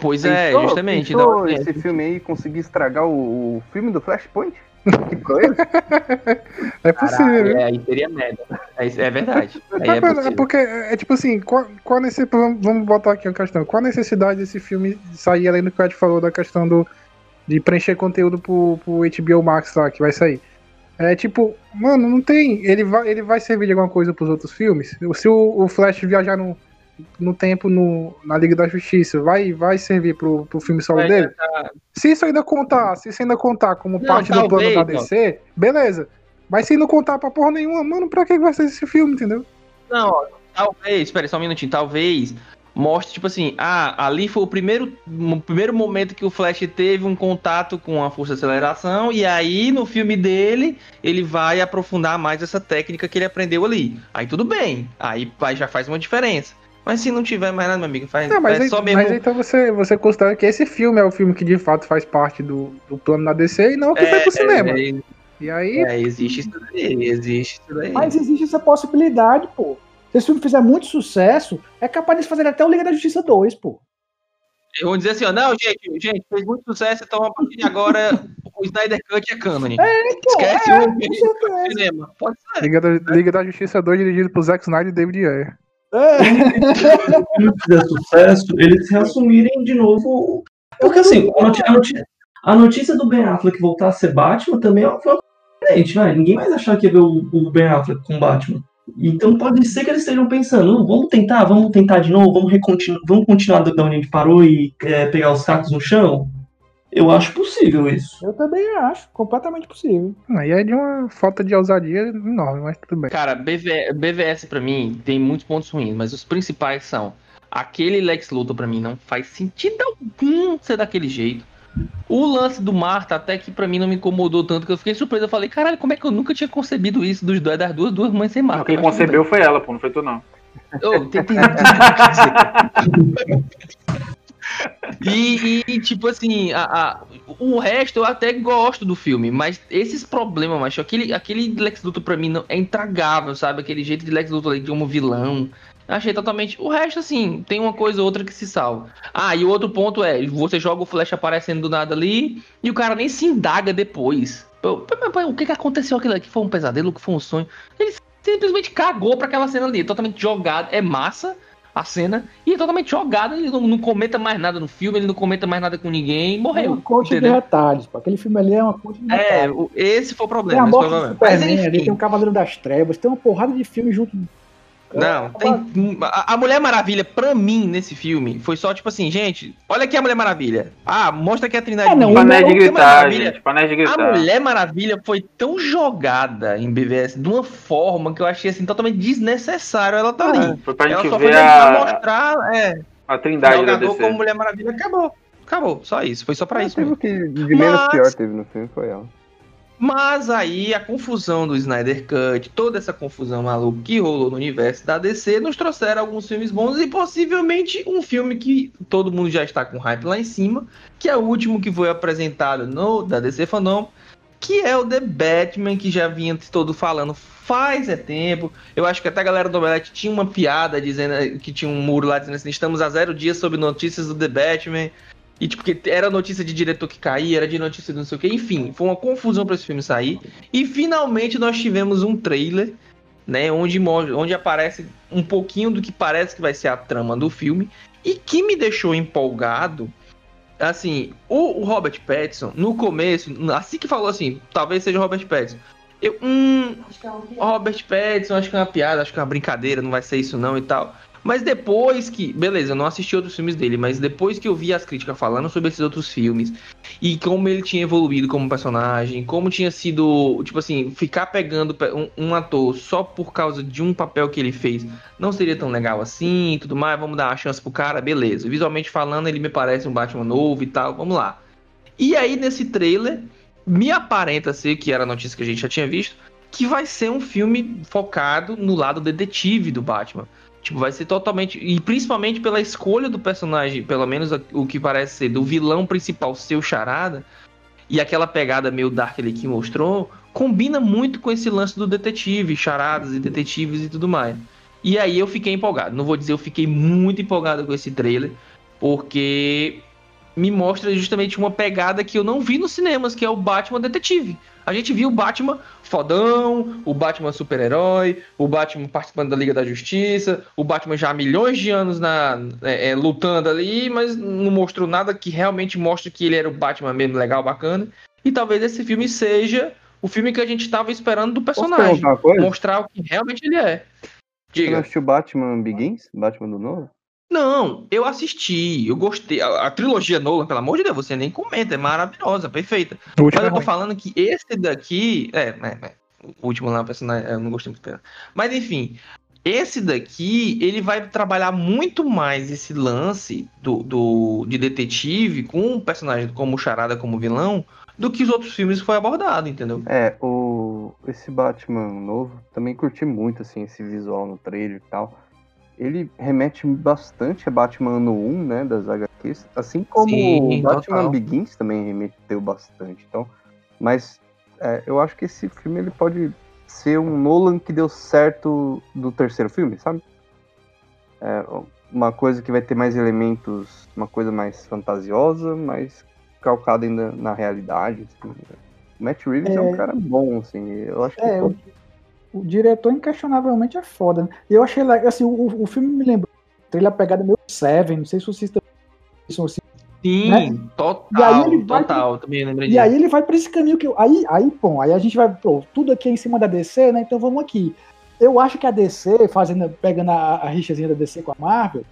pois é, Pensou- justamente. pensou é, esse filme aí conseguir estragar o, o filme do Flashpoint? Que proeza? É possível, caralho, viu? é, aí seria merda. É, é verdade. Aí é É, mas é possível. porque, é tipo assim, qual, qual a necessidade, vamos, vamos botar aqui uma questão, qual a necessidade desse filme sair além do que o Ed falou da questão do, de preencher conteúdo pro, pro HBO Max lá, que vai sair? É tipo, mano, não tem, ele vai, ele vai servir de alguma coisa pros outros filmes? Se o, o Flash viajar no, no tempo no, na Liga da Justiça, vai, vai servir pro, pro filme solo Vai dele? Se isso ainda contar, se isso ainda contar como Não, parte do plano da DC, beleza. Mas se não contar pra porra nenhuma, mano, pra que vai ser esse filme, entendeu? Não, talvez, espera aí só um minutinho, talvez mostre, tipo assim, ah, ali foi o primeiro, o primeiro momento que o Flash teve um contato com a força de aceleração, e aí no filme dele, ele vai aprofundar mais essa técnica que ele aprendeu ali. Aí tudo bem, aí aí já faz uma diferença. Mas se não tiver mais nada, meu amigo, faz Não, mas, é aí- só mesmo. mas então você, você considera que esse filme é o filme que de fato faz parte do, do plano da DC e não o que foi pro cinema. É, E aí, é, existe isso daí, existe isso daí. Mas existe essa possibilidade, pô. Se esse filme fizer muito sucesso, é capaz de fazer até o Liga da Justiça 2, pô. Vão dizer assim, ó, não, gente, gente, fez muito sucesso, então a partir de agora o Snyder Cut é canon. É, pô, Esquece é, o cinema. Pode ser. Liga da, Liga da Justiça 2 dirigido por Zack Snyder e David Ayer. É. Se o filme fizer sucesso, eles se reassumirem de novo. Porque assim, a notícia, a notícia do Ben Affleck voltar a ser Batman também é uma coisa diferente, né? Ninguém mais achar que ia ver o, o Ben Affleck com Batman. Então pode ser que eles estejam pensando, "Não, vamos tentar, vamos tentar de novo, vamos, recontinu- vamos continuar da onde a gente parou e é, pegar os cacos no chão. Eu acho possível isso. Eu também acho, completamente possível. Aí é de uma falta de ousadia enorme, mas tudo bem. Cara, BV, BVS pra mim tem muitos pontos ruins, mas os principais são aquele Lex Luthor pra mim não faz sentido algum ser daquele jeito. O lance do Marta até que pra mim não me incomodou tanto que eu fiquei surpreso. Eu falei, caralho, como é que eu nunca tinha concebido isso dos dois, das duas, duas mães sem Marta? Não, quem concebeu foi ela, pô, não foi tu não. tem- tem- E, e, tipo assim, a, a- o resto eu até gosto do filme, mas esses problemas, macho, aquele, aquele Lex Luthor pra mim não, é intragável, sabe? Aquele jeito de Lex Luthor ali como vilão. Achei totalmente. O resto, assim, tem uma coisa ou outra que se salva. Ah, e o outro ponto é: você joga o Flash aparecendo do nada ali e o cara nem se indaga depois. O que, que aconteceu aquilo aqui? Foi um pesadelo? que foi um sonho? Ele simplesmente cagou pra aquela cena ali, totalmente jogado. É massa a cena e é totalmente jogado. Ele não, não comenta mais nada no filme, ele não comenta mais nada com ninguém. É Morreu. uma conta de detalhes, pô. Aquele filme ali é uma conta de É, detalhes. o- esse foi o Tem problema. a foi o morte problema. Mas Superman ali, enfim. tem o Cavaleiro das Trevas, tem uma porrada de filme junto. Não, É, tem. A, a Mulher Maravilha, pra mim, nesse filme, foi só tipo assim, gente, olha aqui a Mulher Maravilha. Ah, mostra aqui a Trindade. É, não, Panéis de a gritar, Maravilha- gente. Panéis de A gritar. Mulher Maravilha foi tão jogada em BVS de uma forma que eu achei assim totalmente desnecessário ela tá ali. Foi pra Ela gente só ver foi pra a, mostrar, é, a trindade da jogador DC. como Mulher Maravilha acabou. Acabou, só isso. Foi só pra Ah, isso teve mesmo. o que de menos Mas- pior teve no filme foi ela. Mas aí a confusão do Snyder Cut, toda essa confusão maluca que rolou no universo da DC, nos trouxeram alguns filmes bons e possivelmente um filme que todo mundo já está com hype lá em cima, que é o último que foi apresentado no da DC Fandom, que é o The Batman, que já vinha todo falando faz é tempo. Eu acho que até a galera do Omelete tinha uma piada dizendo que tinha um muro lá dizendo assim: estamos a zero dias sobre notícias do The Batman. E tipo, que era notícia de diretor que caía, era de notícia de não sei o que, enfim, foi uma confusão pra esse filme sair. E finalmente nós tivemos um trailer, né, onde, onde aparece um pouquinho do que parece que vai ser a trama do filme, e que me deixou empolgado. Assim, o, o Robert Pattinson, no começo, assim que falou assim, talvez seja o Robert Pattinson. Eu, hum, Robert Pattinson, acho que é uma piada, acho que é uma brincadeira, não vai ser isso não e tal. Mas depois que. Beleza, eu não assisti outros filmes dele, mas depois que eu vi as críticas falando sobre esses outros filmes e como ele tinha evoluído como personagem, como tinha sido. Tipo assim, ficar pegando pe- um, um ator só por causa de um papel que ele fez não seria tão legal assim e tudo mais. Vamos dar uma chance pro cara, beleza. Visualmente falando, ele me parece um Batman novo e tal, vamos lá. E aí, nesse trailer, me aparenta ser, que era a notícia que a gente já tinha visto, que vai ser um filme focado no lado detetive do Batman. Tipo, vai ser totalmente. E principalmente pela escolha do personagem, pelo menos o que parece ser do vilão principal ser o Charada, e aquela pegada meio dark ali que mostrou, combina muito com esse lance do detetive, charadas e detetives e tudo mais. E aí eu fiquei empolgado. Não vou dizer eu fiquei muito empolgado com esse trailer, porque me mostra justamente uma pegada que eu não vi nos cinemas, que é o Batman detetive. A gente viu o Batman fodão, o Batman super-herói, o Batman participando da Liga da Justiça, o Batman já há milhões de anos na, é, é, lutando ali, mas não mostrou nada que realmente mostre que ele era o Batman mesmo legal, bacana. E talvez esse filme seja o filme que a gente estava esperando do personagem. Mostrar o que realmente ele é. Você Diga. assistiu Batman Begins? Batman do novo? Não, eu assisti, eu gostei. A, a trilogia Nolan, pelo amor de Deus, você nem comenta, é maravilhosa, perfeita. Mas é eu tô ruim. falando que esse daqui. É, é, é. O último lá, o personagem, eu não gostei muito dele. Mas enfim, esse daqui, ele vai trabalhar muito mais esse lance do, do, de detetive com um personagem como Charada como vilão do que os outros filmes foi abordado, entendeu? É, o esse Batman novo, também curti muito assim esse visual no trailer e tal. Ele remete bastante a Batman ano 1, né, das HQs, assim como Sim, o Batman total. Begins também remeteu bastante. Então, mas é, eu acho que esse filme ele pode ser um Nolan que deu certo do terceiro filme, sabe? É, uma coisa que vai ter mais elementos, uma coisa mais fantasiosa, mais calcada ainda na realidade. Assim. O Matt Reeves é... é um cara bom, assim. Eu acho que É, o diretor inquestionavelmente é foda. né? E eu achei legal, assim, o, o filme me lembrou, trilha pegada meio Seven, não sei se vocês também são assim. Sim, Né? E total, vai total. Também lembrei E disso. aí ele vai pra esse caminho que eu, aí, aí, bom, aí a gente vai, pô, tudo aqui é em cima da DC, né? Então vamos aqui. Eu acho que a DC, fazendo, pegando a, a rixazinha da DC com a Marvel,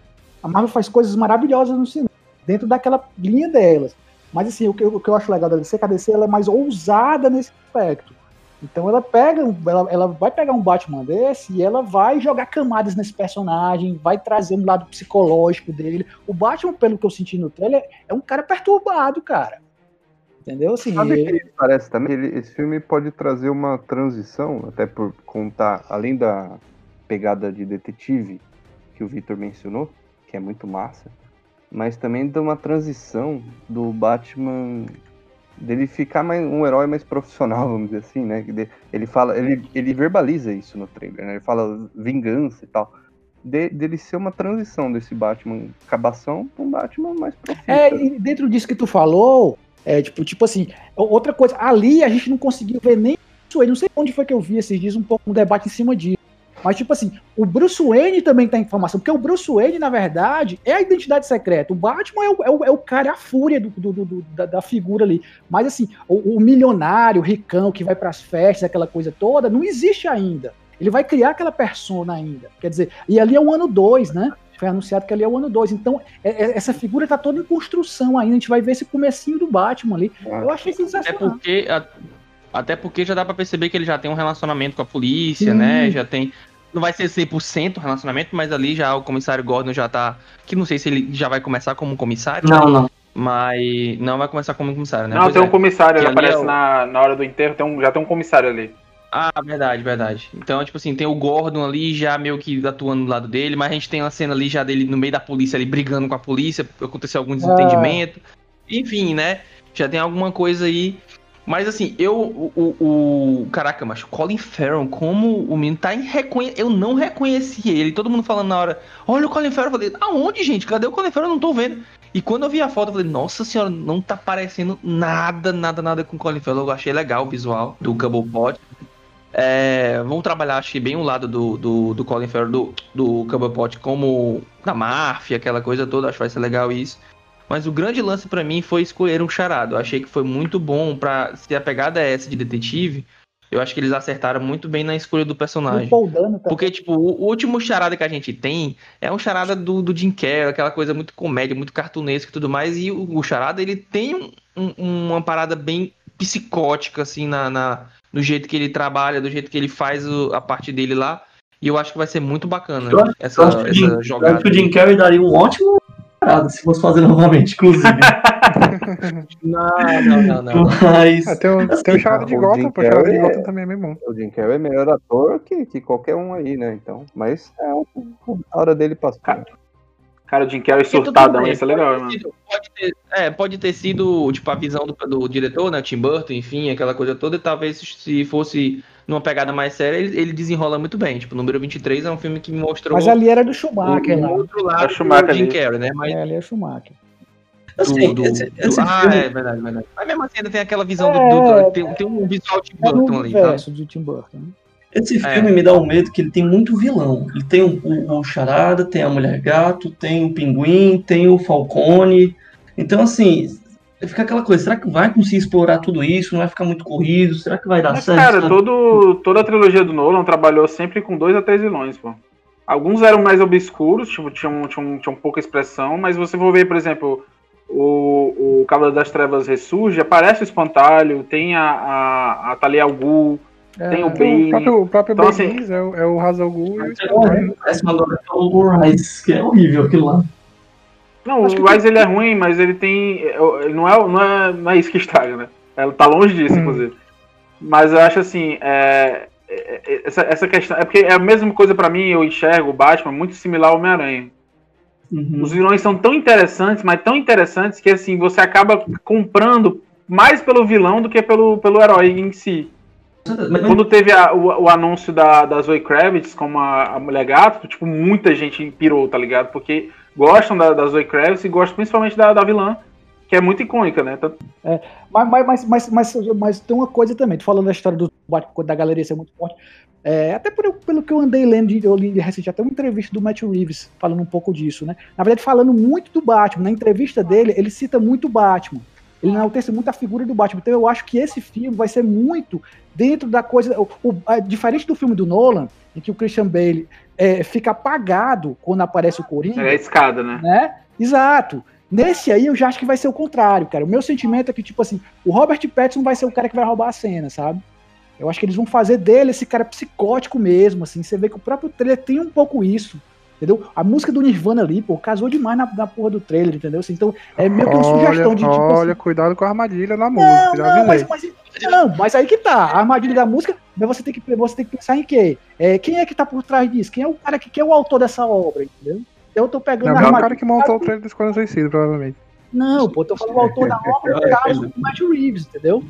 a Marvel faz coisas maravilhosas no cinema, dentro daquela linha delas. Mas assim, o que, eu- o que eu acho legal da DC é que a DC ela é mais ousada nesse aspecto. Então ela pega, ela, ela vai pegar um Batman desse e ela vai jogar camadas nesse personagem, vai trazer um lado psicológico dele. O Batman, pelo que eu senti no trailer, é um cara perturbado, cara. Entendeu? Assim, Sabe ele- que parece também? Ele- esse filme pode trazer uma transição, até por contar, além da pegada de detetive que o Victor mencionou, que é muito massa, mas também de uma transição do Batman dele ficar mais um herói mais profissional, vamos dizer assim, né? Ele fala, ele, ele verbaliza isso no trailer, né? Ele fala vingança e tal. De- dele ser uma transição desse Batman cabação para um Batman mais profissional. É, e dentro disso que tu falou, é tipo, tipo assim, outra coisa, ali a gente não conseguiu ver nem Bruce Wayne, não sei onde foi que eu vi esses dias um pouco um debate em cima disso. Mas, tipo assim, o Bruce Wayne também tem informação, porque o Bruce Wayne, na verdade, é a identidade secreta. O Batman é o, é o, é o cara, é a fúria do, do- do- da, da figura ali. Mas, assim, o, o milionário, o ricão que vai pras festas, aquela coisa toda, não existe ainda. Ele vai criar aquela persona ainda. Quer dizer, e ali é o ano 2, né? Foi anunciado que ali é o ano 2. Então, é- é- essa figura tá toda em construção ainda. A gente vai ver esse comecinho do Batman ali. Eu achei sensacional. porque, a- até porque já dá pra perceber que ele já tem um relacionamento com a polícia, Sim. né? Já tem. Não vai ser 100% relacionamento, mas ali já o comissário Gordon já tá. Que não sei se ele já vai começar como comissário. Não, não. Mas não vai começar como comissário, né? Não, Pois tem é. um comissário, ele aparece é o- na, na hora do enterro, tem um, já tem um comissário ali. Ah, verdade, verdade. Então, tipo assim, tem o Gordon ali já meio que atuando do lado dele, mas a gente tem uma cena ali já dele no meio da polícia ali brigando com a polícia, aconteceu algum desentendimento. Enfim, né? Já tem alguma coisa aí. Mas assim, eu. O, o, o- caraca, mas Colin Farrell, como o menino tá irreconhe... Eu não reconheci ele. Todo mundo falando na hora, olha o Colin Farrell. Eu falei, aonde, gente? Cadê o Colin Farrell? Eu não tô vendo. E quando eu vi a foto, eu falei, nossa senhora, não tá parecendo nada, nada, nada com o Colin Farrell. Eu achei legal o visual do Cobblepot. É, vamos trabalhar, que bem o lado do, do, do Colin Farrell, do, do Cobblepot, como da máfia, aquela coisa toda. Acho que vai ser legal isso. Mas o grande lance pra mim foi escolher um charado. Eu achei que foi muito bom pra se a pegada é essa de detetive. Eu acho que eles acertaram muito bem na escolha do personagem. Dano também. Porque, tipo, o, último charada que a gente tem é um charada do, do Jim Carrey, aquela coisa muito comédia, muito cartunesca e tudo mais. E o, o charada, ele tem um- um- uma parada bem psicótica, assim, na, na- no jeito que ele trabalha, do jeito que ele faz o- a parte dele lá. E eu acho que vai ser muito bacana Eu acho- essa, Eu acho, Jim, essa eu acho jogada. que o Jim Carrey daria um ótimo se fosse fazer novamente, inclusive. Não, não, não, não. Mas. Ah, tem o, tem o Charada de o Gotham, pô, o Charada de Gotham também é bem bom. O Jim Carrey é melhor ator que, que qualquer um aí, né? Então, mas é a hora dele passou. Cara, Cara, o Jim Carrey surtadão, isso é legal, pode mano. ter sido- Pode ter, é, pode ter sido, tipo, a visão do, do diretor, né, Tim Burton, enfim, aquela coisa toda, e talvez se fosse numa pegada mais séria, ele, ele desenrola muito bem. Tipo, o número 23 é um filme que me mostrou Mas ali era do Schumacher o lá. outro É lado o Schumacher do Jim. Carrey, né, mas É, ali é Schumacher. Assim, do, do- esse, do- esse ah, filme, é verdade, verdade. Mas mesmo assim ainda tem aquela visão do, É, do- tem, tem um visual Tim É Burton ali, sabe? universo de Tim Burton. né? Esse É. filme me dá um medo que ele tem muito vilão. Ele tem o, Charada, tem a Mulher Gato, tem o Pinguim, tem o Falcone. Então, assim, fica aquela coisa, será que vai conseguir explorar tudo isso? Não vai ficar muito corrido? Será que vai dar Mas, certo? cara, todo, toda a trilogia do Nolan trabalhou sempre com dois a três vilões, pô. Alguns eram mais obscuros, tipo, tinham, tinham, tinham pouca expressão, mas você for ver, por exemplo, o, o Cavaleiro das Trevas ressurge, aparece o Espantalho, tem a, a, a Talia al Ghul, tem o Bane. o próprio, o próprio Então, assim- é, o, é o Hazal Ghul o É Parece é o Rise, que é horrível aquilo lá. Não, Acho que o Rise ele é ruim, mas ele tem. Ele não é, não é, não é isso que estraga, né? Ela tá longe disso, Hum. inclusive. Mas eu acho assim, é, é, é, essa, essa questão. É porque é a mesma coisa pra mim, eu enxergo o Batman muito similar ao Homem-Aranha. Uhum. Os vilões são tão interessantes, mas tão interessantes que assim, você acaba comprando mais pelo vilão do que pelo, pelo herói em si. Mas- Quando teve a- o, o anúncio da, da Zoe Kravitz como a, a mulher gato, tipo, muita gente pirou, tá ligado? Porque gostam da, da Zoe Kravitz e gostam principalmente da, da vilã, que é muito icônica, né? Tanto- Mas, mas, mas, mas, mas, mas tem uma coisa também, falando da história do Batman, da galeria ser muito forte. É, até por, pelo que eu andei lendo, de- eu li recentemente até uma entrevista do Matt Reeves falando um pouco disso, né? Na verdade, falando muito do Batman. Na entrevista dele, ele cita muito o Batman. Ele enaltece muito a figura do Batman. Então eu acho que esse filme vai ser muito dentro da coisa. O, o- a- diferente do filme do Nolan, em que o Christian Bale é, fica apagado quando aparece o Coringa É a escada, né? né? Exato. Nesse aí eu já acho que vai ser o contrário, cara. O meu sentimento é que, tipo assim, o Robert Pattinson vai ser o cara que vai roubar a cena, sabe? Eu acho que eles vão fazer dele esse cara psicótico mesmo, assim. Você vê que o próprio trailer tem um pouco isso. Entendeu? A música do Nirvana ali, pô, casou demais na, na porra do trailer, entendeu? Assim, então, é meio que uma Olha, sugestão de tipo olha, assim, cuidado com a armadilha na música, não, não, mas, mas, não, mas aí que tá. A armadilha da música, mas você tem que, você tem que pensar em quê? É, quem é que tá por trás disso? Quem é o cara que, quem é o autor dessa obra, entendeu? Então eu tô pegando Não, a é o armadilha. cara que montou o trailer do Esquadrão Suicida, provavelmente. Não, pô, eu tô falando o autor da obra, no caso, do Matt Reeves, entendeu?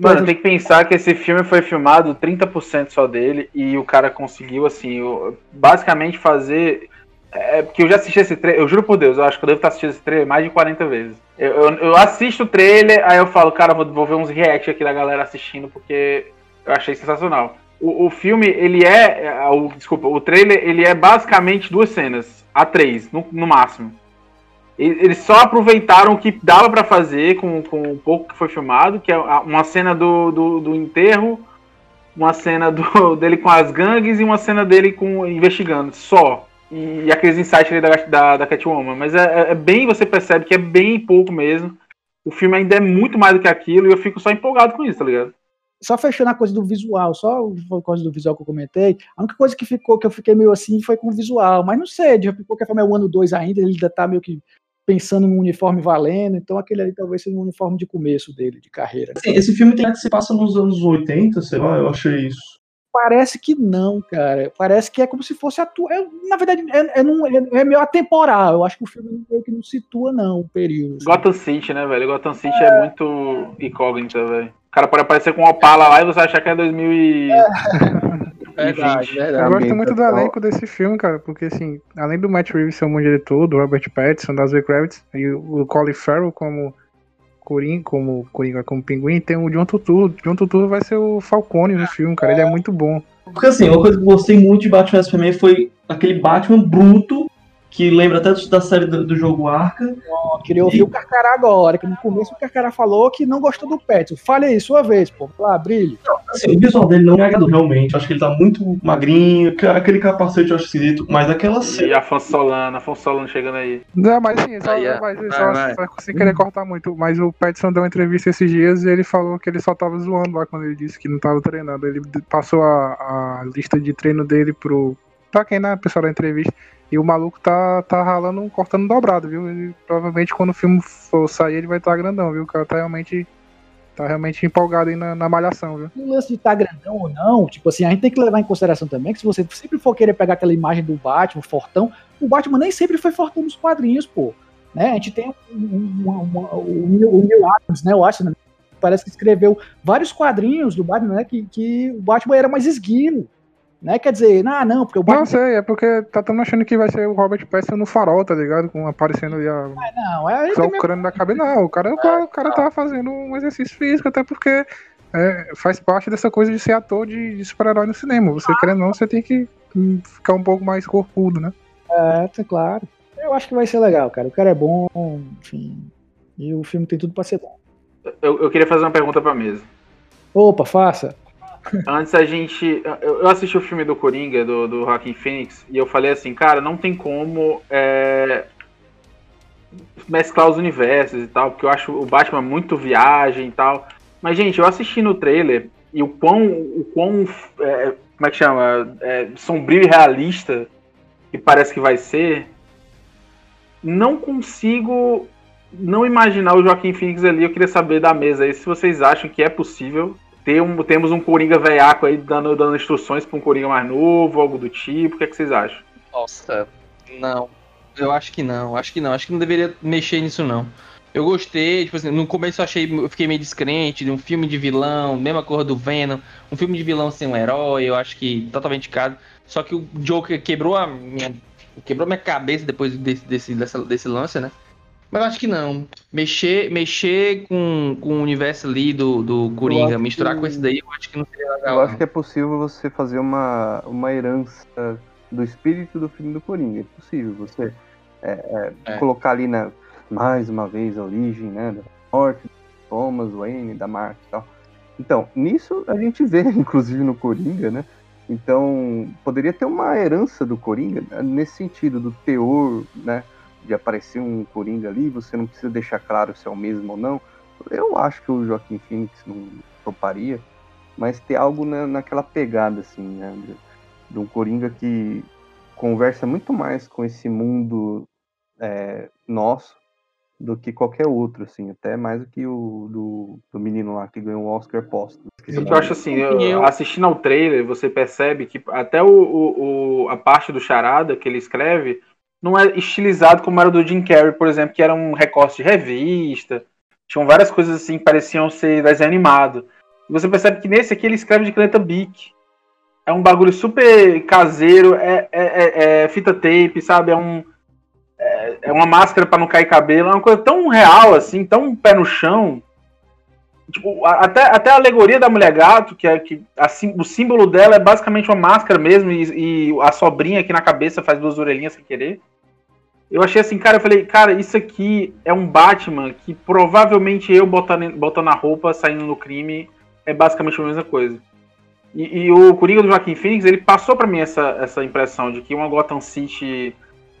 Mano, tem que pensar que esse filme foi filmado 30% só dele e o cara conseguiu, assim, o- basicamente fazer. É porque eu já assisti esse trailer, eu juro por Deus, eu acho que eu devo estar assistindo esse trailer mais de 40 vezes. Eu, eu, eu assisto o trailer, aí eu falo, cara, vou, vou ver uns react aqui da galera assistindo, porque eu achei sensacional. O, o filme, ele é. é, o- desculpa, o trailer, ele é basicamente duas cenas, a três, no, no máximo. Eles só aproveitaram o que dava pra fazer com, com o pouco que foi filmado, que é uma cena do, do, do enterro, uma cena do, dele com as gangues e uma cena dele com investigando, só. E, e aqueles insights ali da, da, da Catwoman. Mas é, é- é bem, você percebe que é bem pouco mesmo. O filme ainda é muito mais do que aquilo e eu fico só empolgado com isso, tá ligado? Só fechando a coisa do visual, só a coisa do visual que eu comentei. A única coisa que ficou, que eu fiquei meio assim, foi com o visual. Mas não sei, de qualquer forma é o ano 2 ainda, ele ainda tá meio que pensando num uniforme valendo, então aquele ali talvez seja um uniforme de começo dele, de carreira. Assim, esse filme tem que se passa nos anos 80, sei lá, eu achei isso. Parece que não, cara. Parece que é como se fosse atua. é, na verdade, é, é, num- é- é meio atemporal. Eu acho que o filme meio que não situa, não, o período. assim. Gotham City, né, velho? Gotham City é, muito incógnita, velho. O cara pode aparecer com uma Opala lá e você achar que é 2000 e... Verdade, Eu verdade. gosto muito do elenco desse filme, cara, porque assim, além do Matt Reeves ser um bom diretor, do Robert Pattinson, da Zoe Kravitz, e o Colin Farrell como Coringa, como Coringa, como Pinguim, tem o John Turturro. John Turturro vai ser o Falcone no filme, cara, ele é muito bom. Porque assim, uma coisa que eu gostei muito de Batman Superman foi aquele Batman bruto, que lembra até da série do, do jogo Arca. Eu queria ouvir o Carcará agora, que no começo o Carcará falou que não gostou do Petson. Fale aí, sua vez, pô. Lá, brilhe. Assim, o visual dele não é agradou, realmente. Acho que ele tá muito magrinho, que- aquele capacete eu acho esquisito, mas aquela E cena. Afonso Solano, Afonso Solano chegando aí. Não, mas sim, só, Aí, é. mas, Vai, só, vai. só sem querer cortar muito, mas o Pattinson deu uma entrevista esses dias e ele falou que ele só tava zoando lá quando ele disse que não tava treinando. Ele passou a, a lista de treino dele pro. Pra quem, né, pessoal da entrevista. E o maluco tá, tá ralando, cortando dobrado, viu? Ele, provavelmente quando o filme for sair ele vai estar grandão, viu? O cara tá realmente. Tá realmente empolgado aí na, na malhação, viu? O lance de estar grandão ou não, tipo assim, a gente tem que levar em consideração também que se você sempre for querer pegar aquela imagem do Batman, fortão, o Batman nem sempre foi fortão nos quadrinhos, pô. Né? A gente tem o Neil o Adams, né? Eu acho, né? parece que escreveu vários quadrinhos do Batman, né? Que, que o Batman era mais esguio. Né? Quer dizer, ah, não, porque o Batman. Não sei, é porque tá tão achando que vai ser o Robert Pattinson no farol, tá ligado? Com, aparecendo ali a, Não, é, Só o crânio da cabeça. Não, o cara, o cara tava fazendo um exercício físico, até porque é, faz parte dessa coisa de ser ator de, de super-herói no cinema. Você querendo ou não, você tem que ficar um pouco mais corpudo, né? É, tá claro. Eu acho que vai ser legal, cara. O cara é bom, enfim. E o filme tem tudo pra ser bom. Eu, eu queria fazer uma pergunta pra mesa. Opa, faça. Antes a gente. Eu, assisti o filme do Coringa, do, do Joaquin Phoenix, e eu falei assim, cara, não tem como é, mesclar os universos e tal, porque eu acho o Batman muito viagem e tal. Mas, gente, eu assisti no trailer e o quão. O quão é, como é que chama? É, sombrio e realista que parece que vai ser. Não consigo não imaginar o Joaquim Phoenix ali. Eu queria saber da mesa aí se vocês acham que é possível ter um, temos um Coringa veiaco aí dando, dando instruções para um Coringa mais novo, algo do tipo. O que, é que vocês acham? Nossa, não. Eu acho que não, acho que não. Acho que não deveria mexer nisso, não. Eu gostei, tipo assim, no começo eu achei, eu fiquei meio descrente de um filme de vilão, mesma cor do Venom, um filme de vilão sem um herói, eu acho que totalmente caro. Só que o Joker quebrou a minha, quebrou minha cabeça depois desse, desse, dessa- desse lance, né? Mas acho que não. Mexer, mexer com, com o universo ali do, do Coringa, misturar que- com esse daí, eu acho que não seria legal. Eu acho não. que é possível você fazer uma, uma herança do espírito do filme do Coringa. É possível você é, é, É. colocar ali na, mais uma vez a origem né, da morte do Thomas Wayne, da Mark e tal. Então, nisso a gente vê, inclusive no Coringa, né? Então, poderia ter uma herança do Coringa né, nesse sentido, do teor, né? De aparecer um Coringa ali, você não precisa deixar claro se é o mesmo ou não. Eu acho que o Joaquim Phoenix não toparia, mas ter algo na, naquela pegada, assim, né? De, de um Coringa que conversa muito mais com esse mundo é, nosso do que qualquer outro, assim, até mais do que o do, do menino lá que ganhou o Oscar póstumo. Esqueci o Eu nome acho assim, eu- Eu- assistindo ao trailer, você percebe que até o, o- o- a parte do charada que ele escreve não é estilizado como era o do Jim Carrey, por exemplo, que era um recorte de revista. Tinham várias coisas assim pareciam ser desenho animado. E você percebe que nesse aqui ele escreve de caneta Bic. É um bagulho super caseiro, é, é- é- é fita tape, sabe? É um. É, é uma máscara pra não cair cabelo. É uma coisa tão real, assim, tão pé no chão. Tipo, até, até a alegoria da mulher gato, que é que o símbolo dela é basicamente uma máscara mesmo, e, e a sobrinha aqui na cabeça faz duas orelhinhas sem querer. Eu achei assim, cara, eu falei, cara, isso aqui é um Batman que provavelmente eu botando, botando a roupa, saindo no crime, é basicamente a mesma coisa. E, e o Coringa do Joaquim Phoenix, ele passou pra mim essa, essa impressão de que uma Gotham City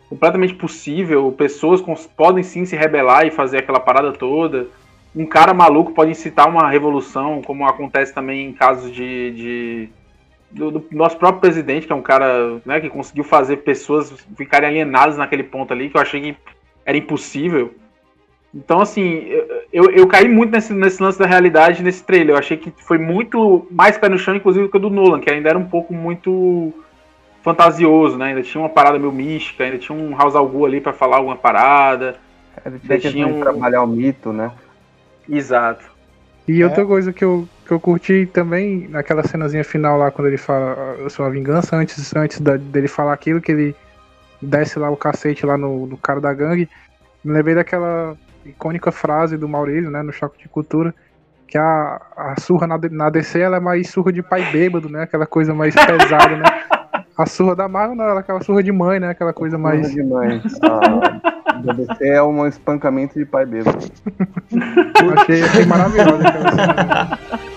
completamente possível, pessoas cons- podem sim se rebelar e fazer aquela parada toda. Um cara maluco pode incitar uma revolução, como acontece também em casos de, de- do, do nosso próprio presidente, que é um cara né, que conseguiu fazer pessoas ficarem alienadas naquele ponto ali, que eu achei que era impossível. Então, assim, eu, eu, caí muito nesse, nesse lance da realidade nesse trailer. Eu achei que foi muito mais pé no chão, inclusive, que o do Nolan, que ainda era um pouco muito fantasioso, né? Ainda tinha uma parada meio mística, ainda tinha um House al Ghul ali pra falar alguma parada. Ele tinha que Tinha um- trabalhar o mito, né? Exato. E outra coisa que eu, que eu curti também, naquela cenazinha final lá, quando ele fala "Ah, eu sou a vingança, antes, antes da- dele falar aquilo, que ele desce lá o cacete lá no, no cara da gangue, me lembrei daquela icônica frase do Maurílio, né, no Choque de Cultura, que a, a surra na, na DC ela é mais surra de pai bêbado, né, aquela coisa mais pesada, né. A surra da Marvel não, ela é aquela surra de mãe, né, aquela coisa mais... Coisa de mãe. A BBC é um espancamento de pai bêbado. Achei, achei maravilhosa aquela cena.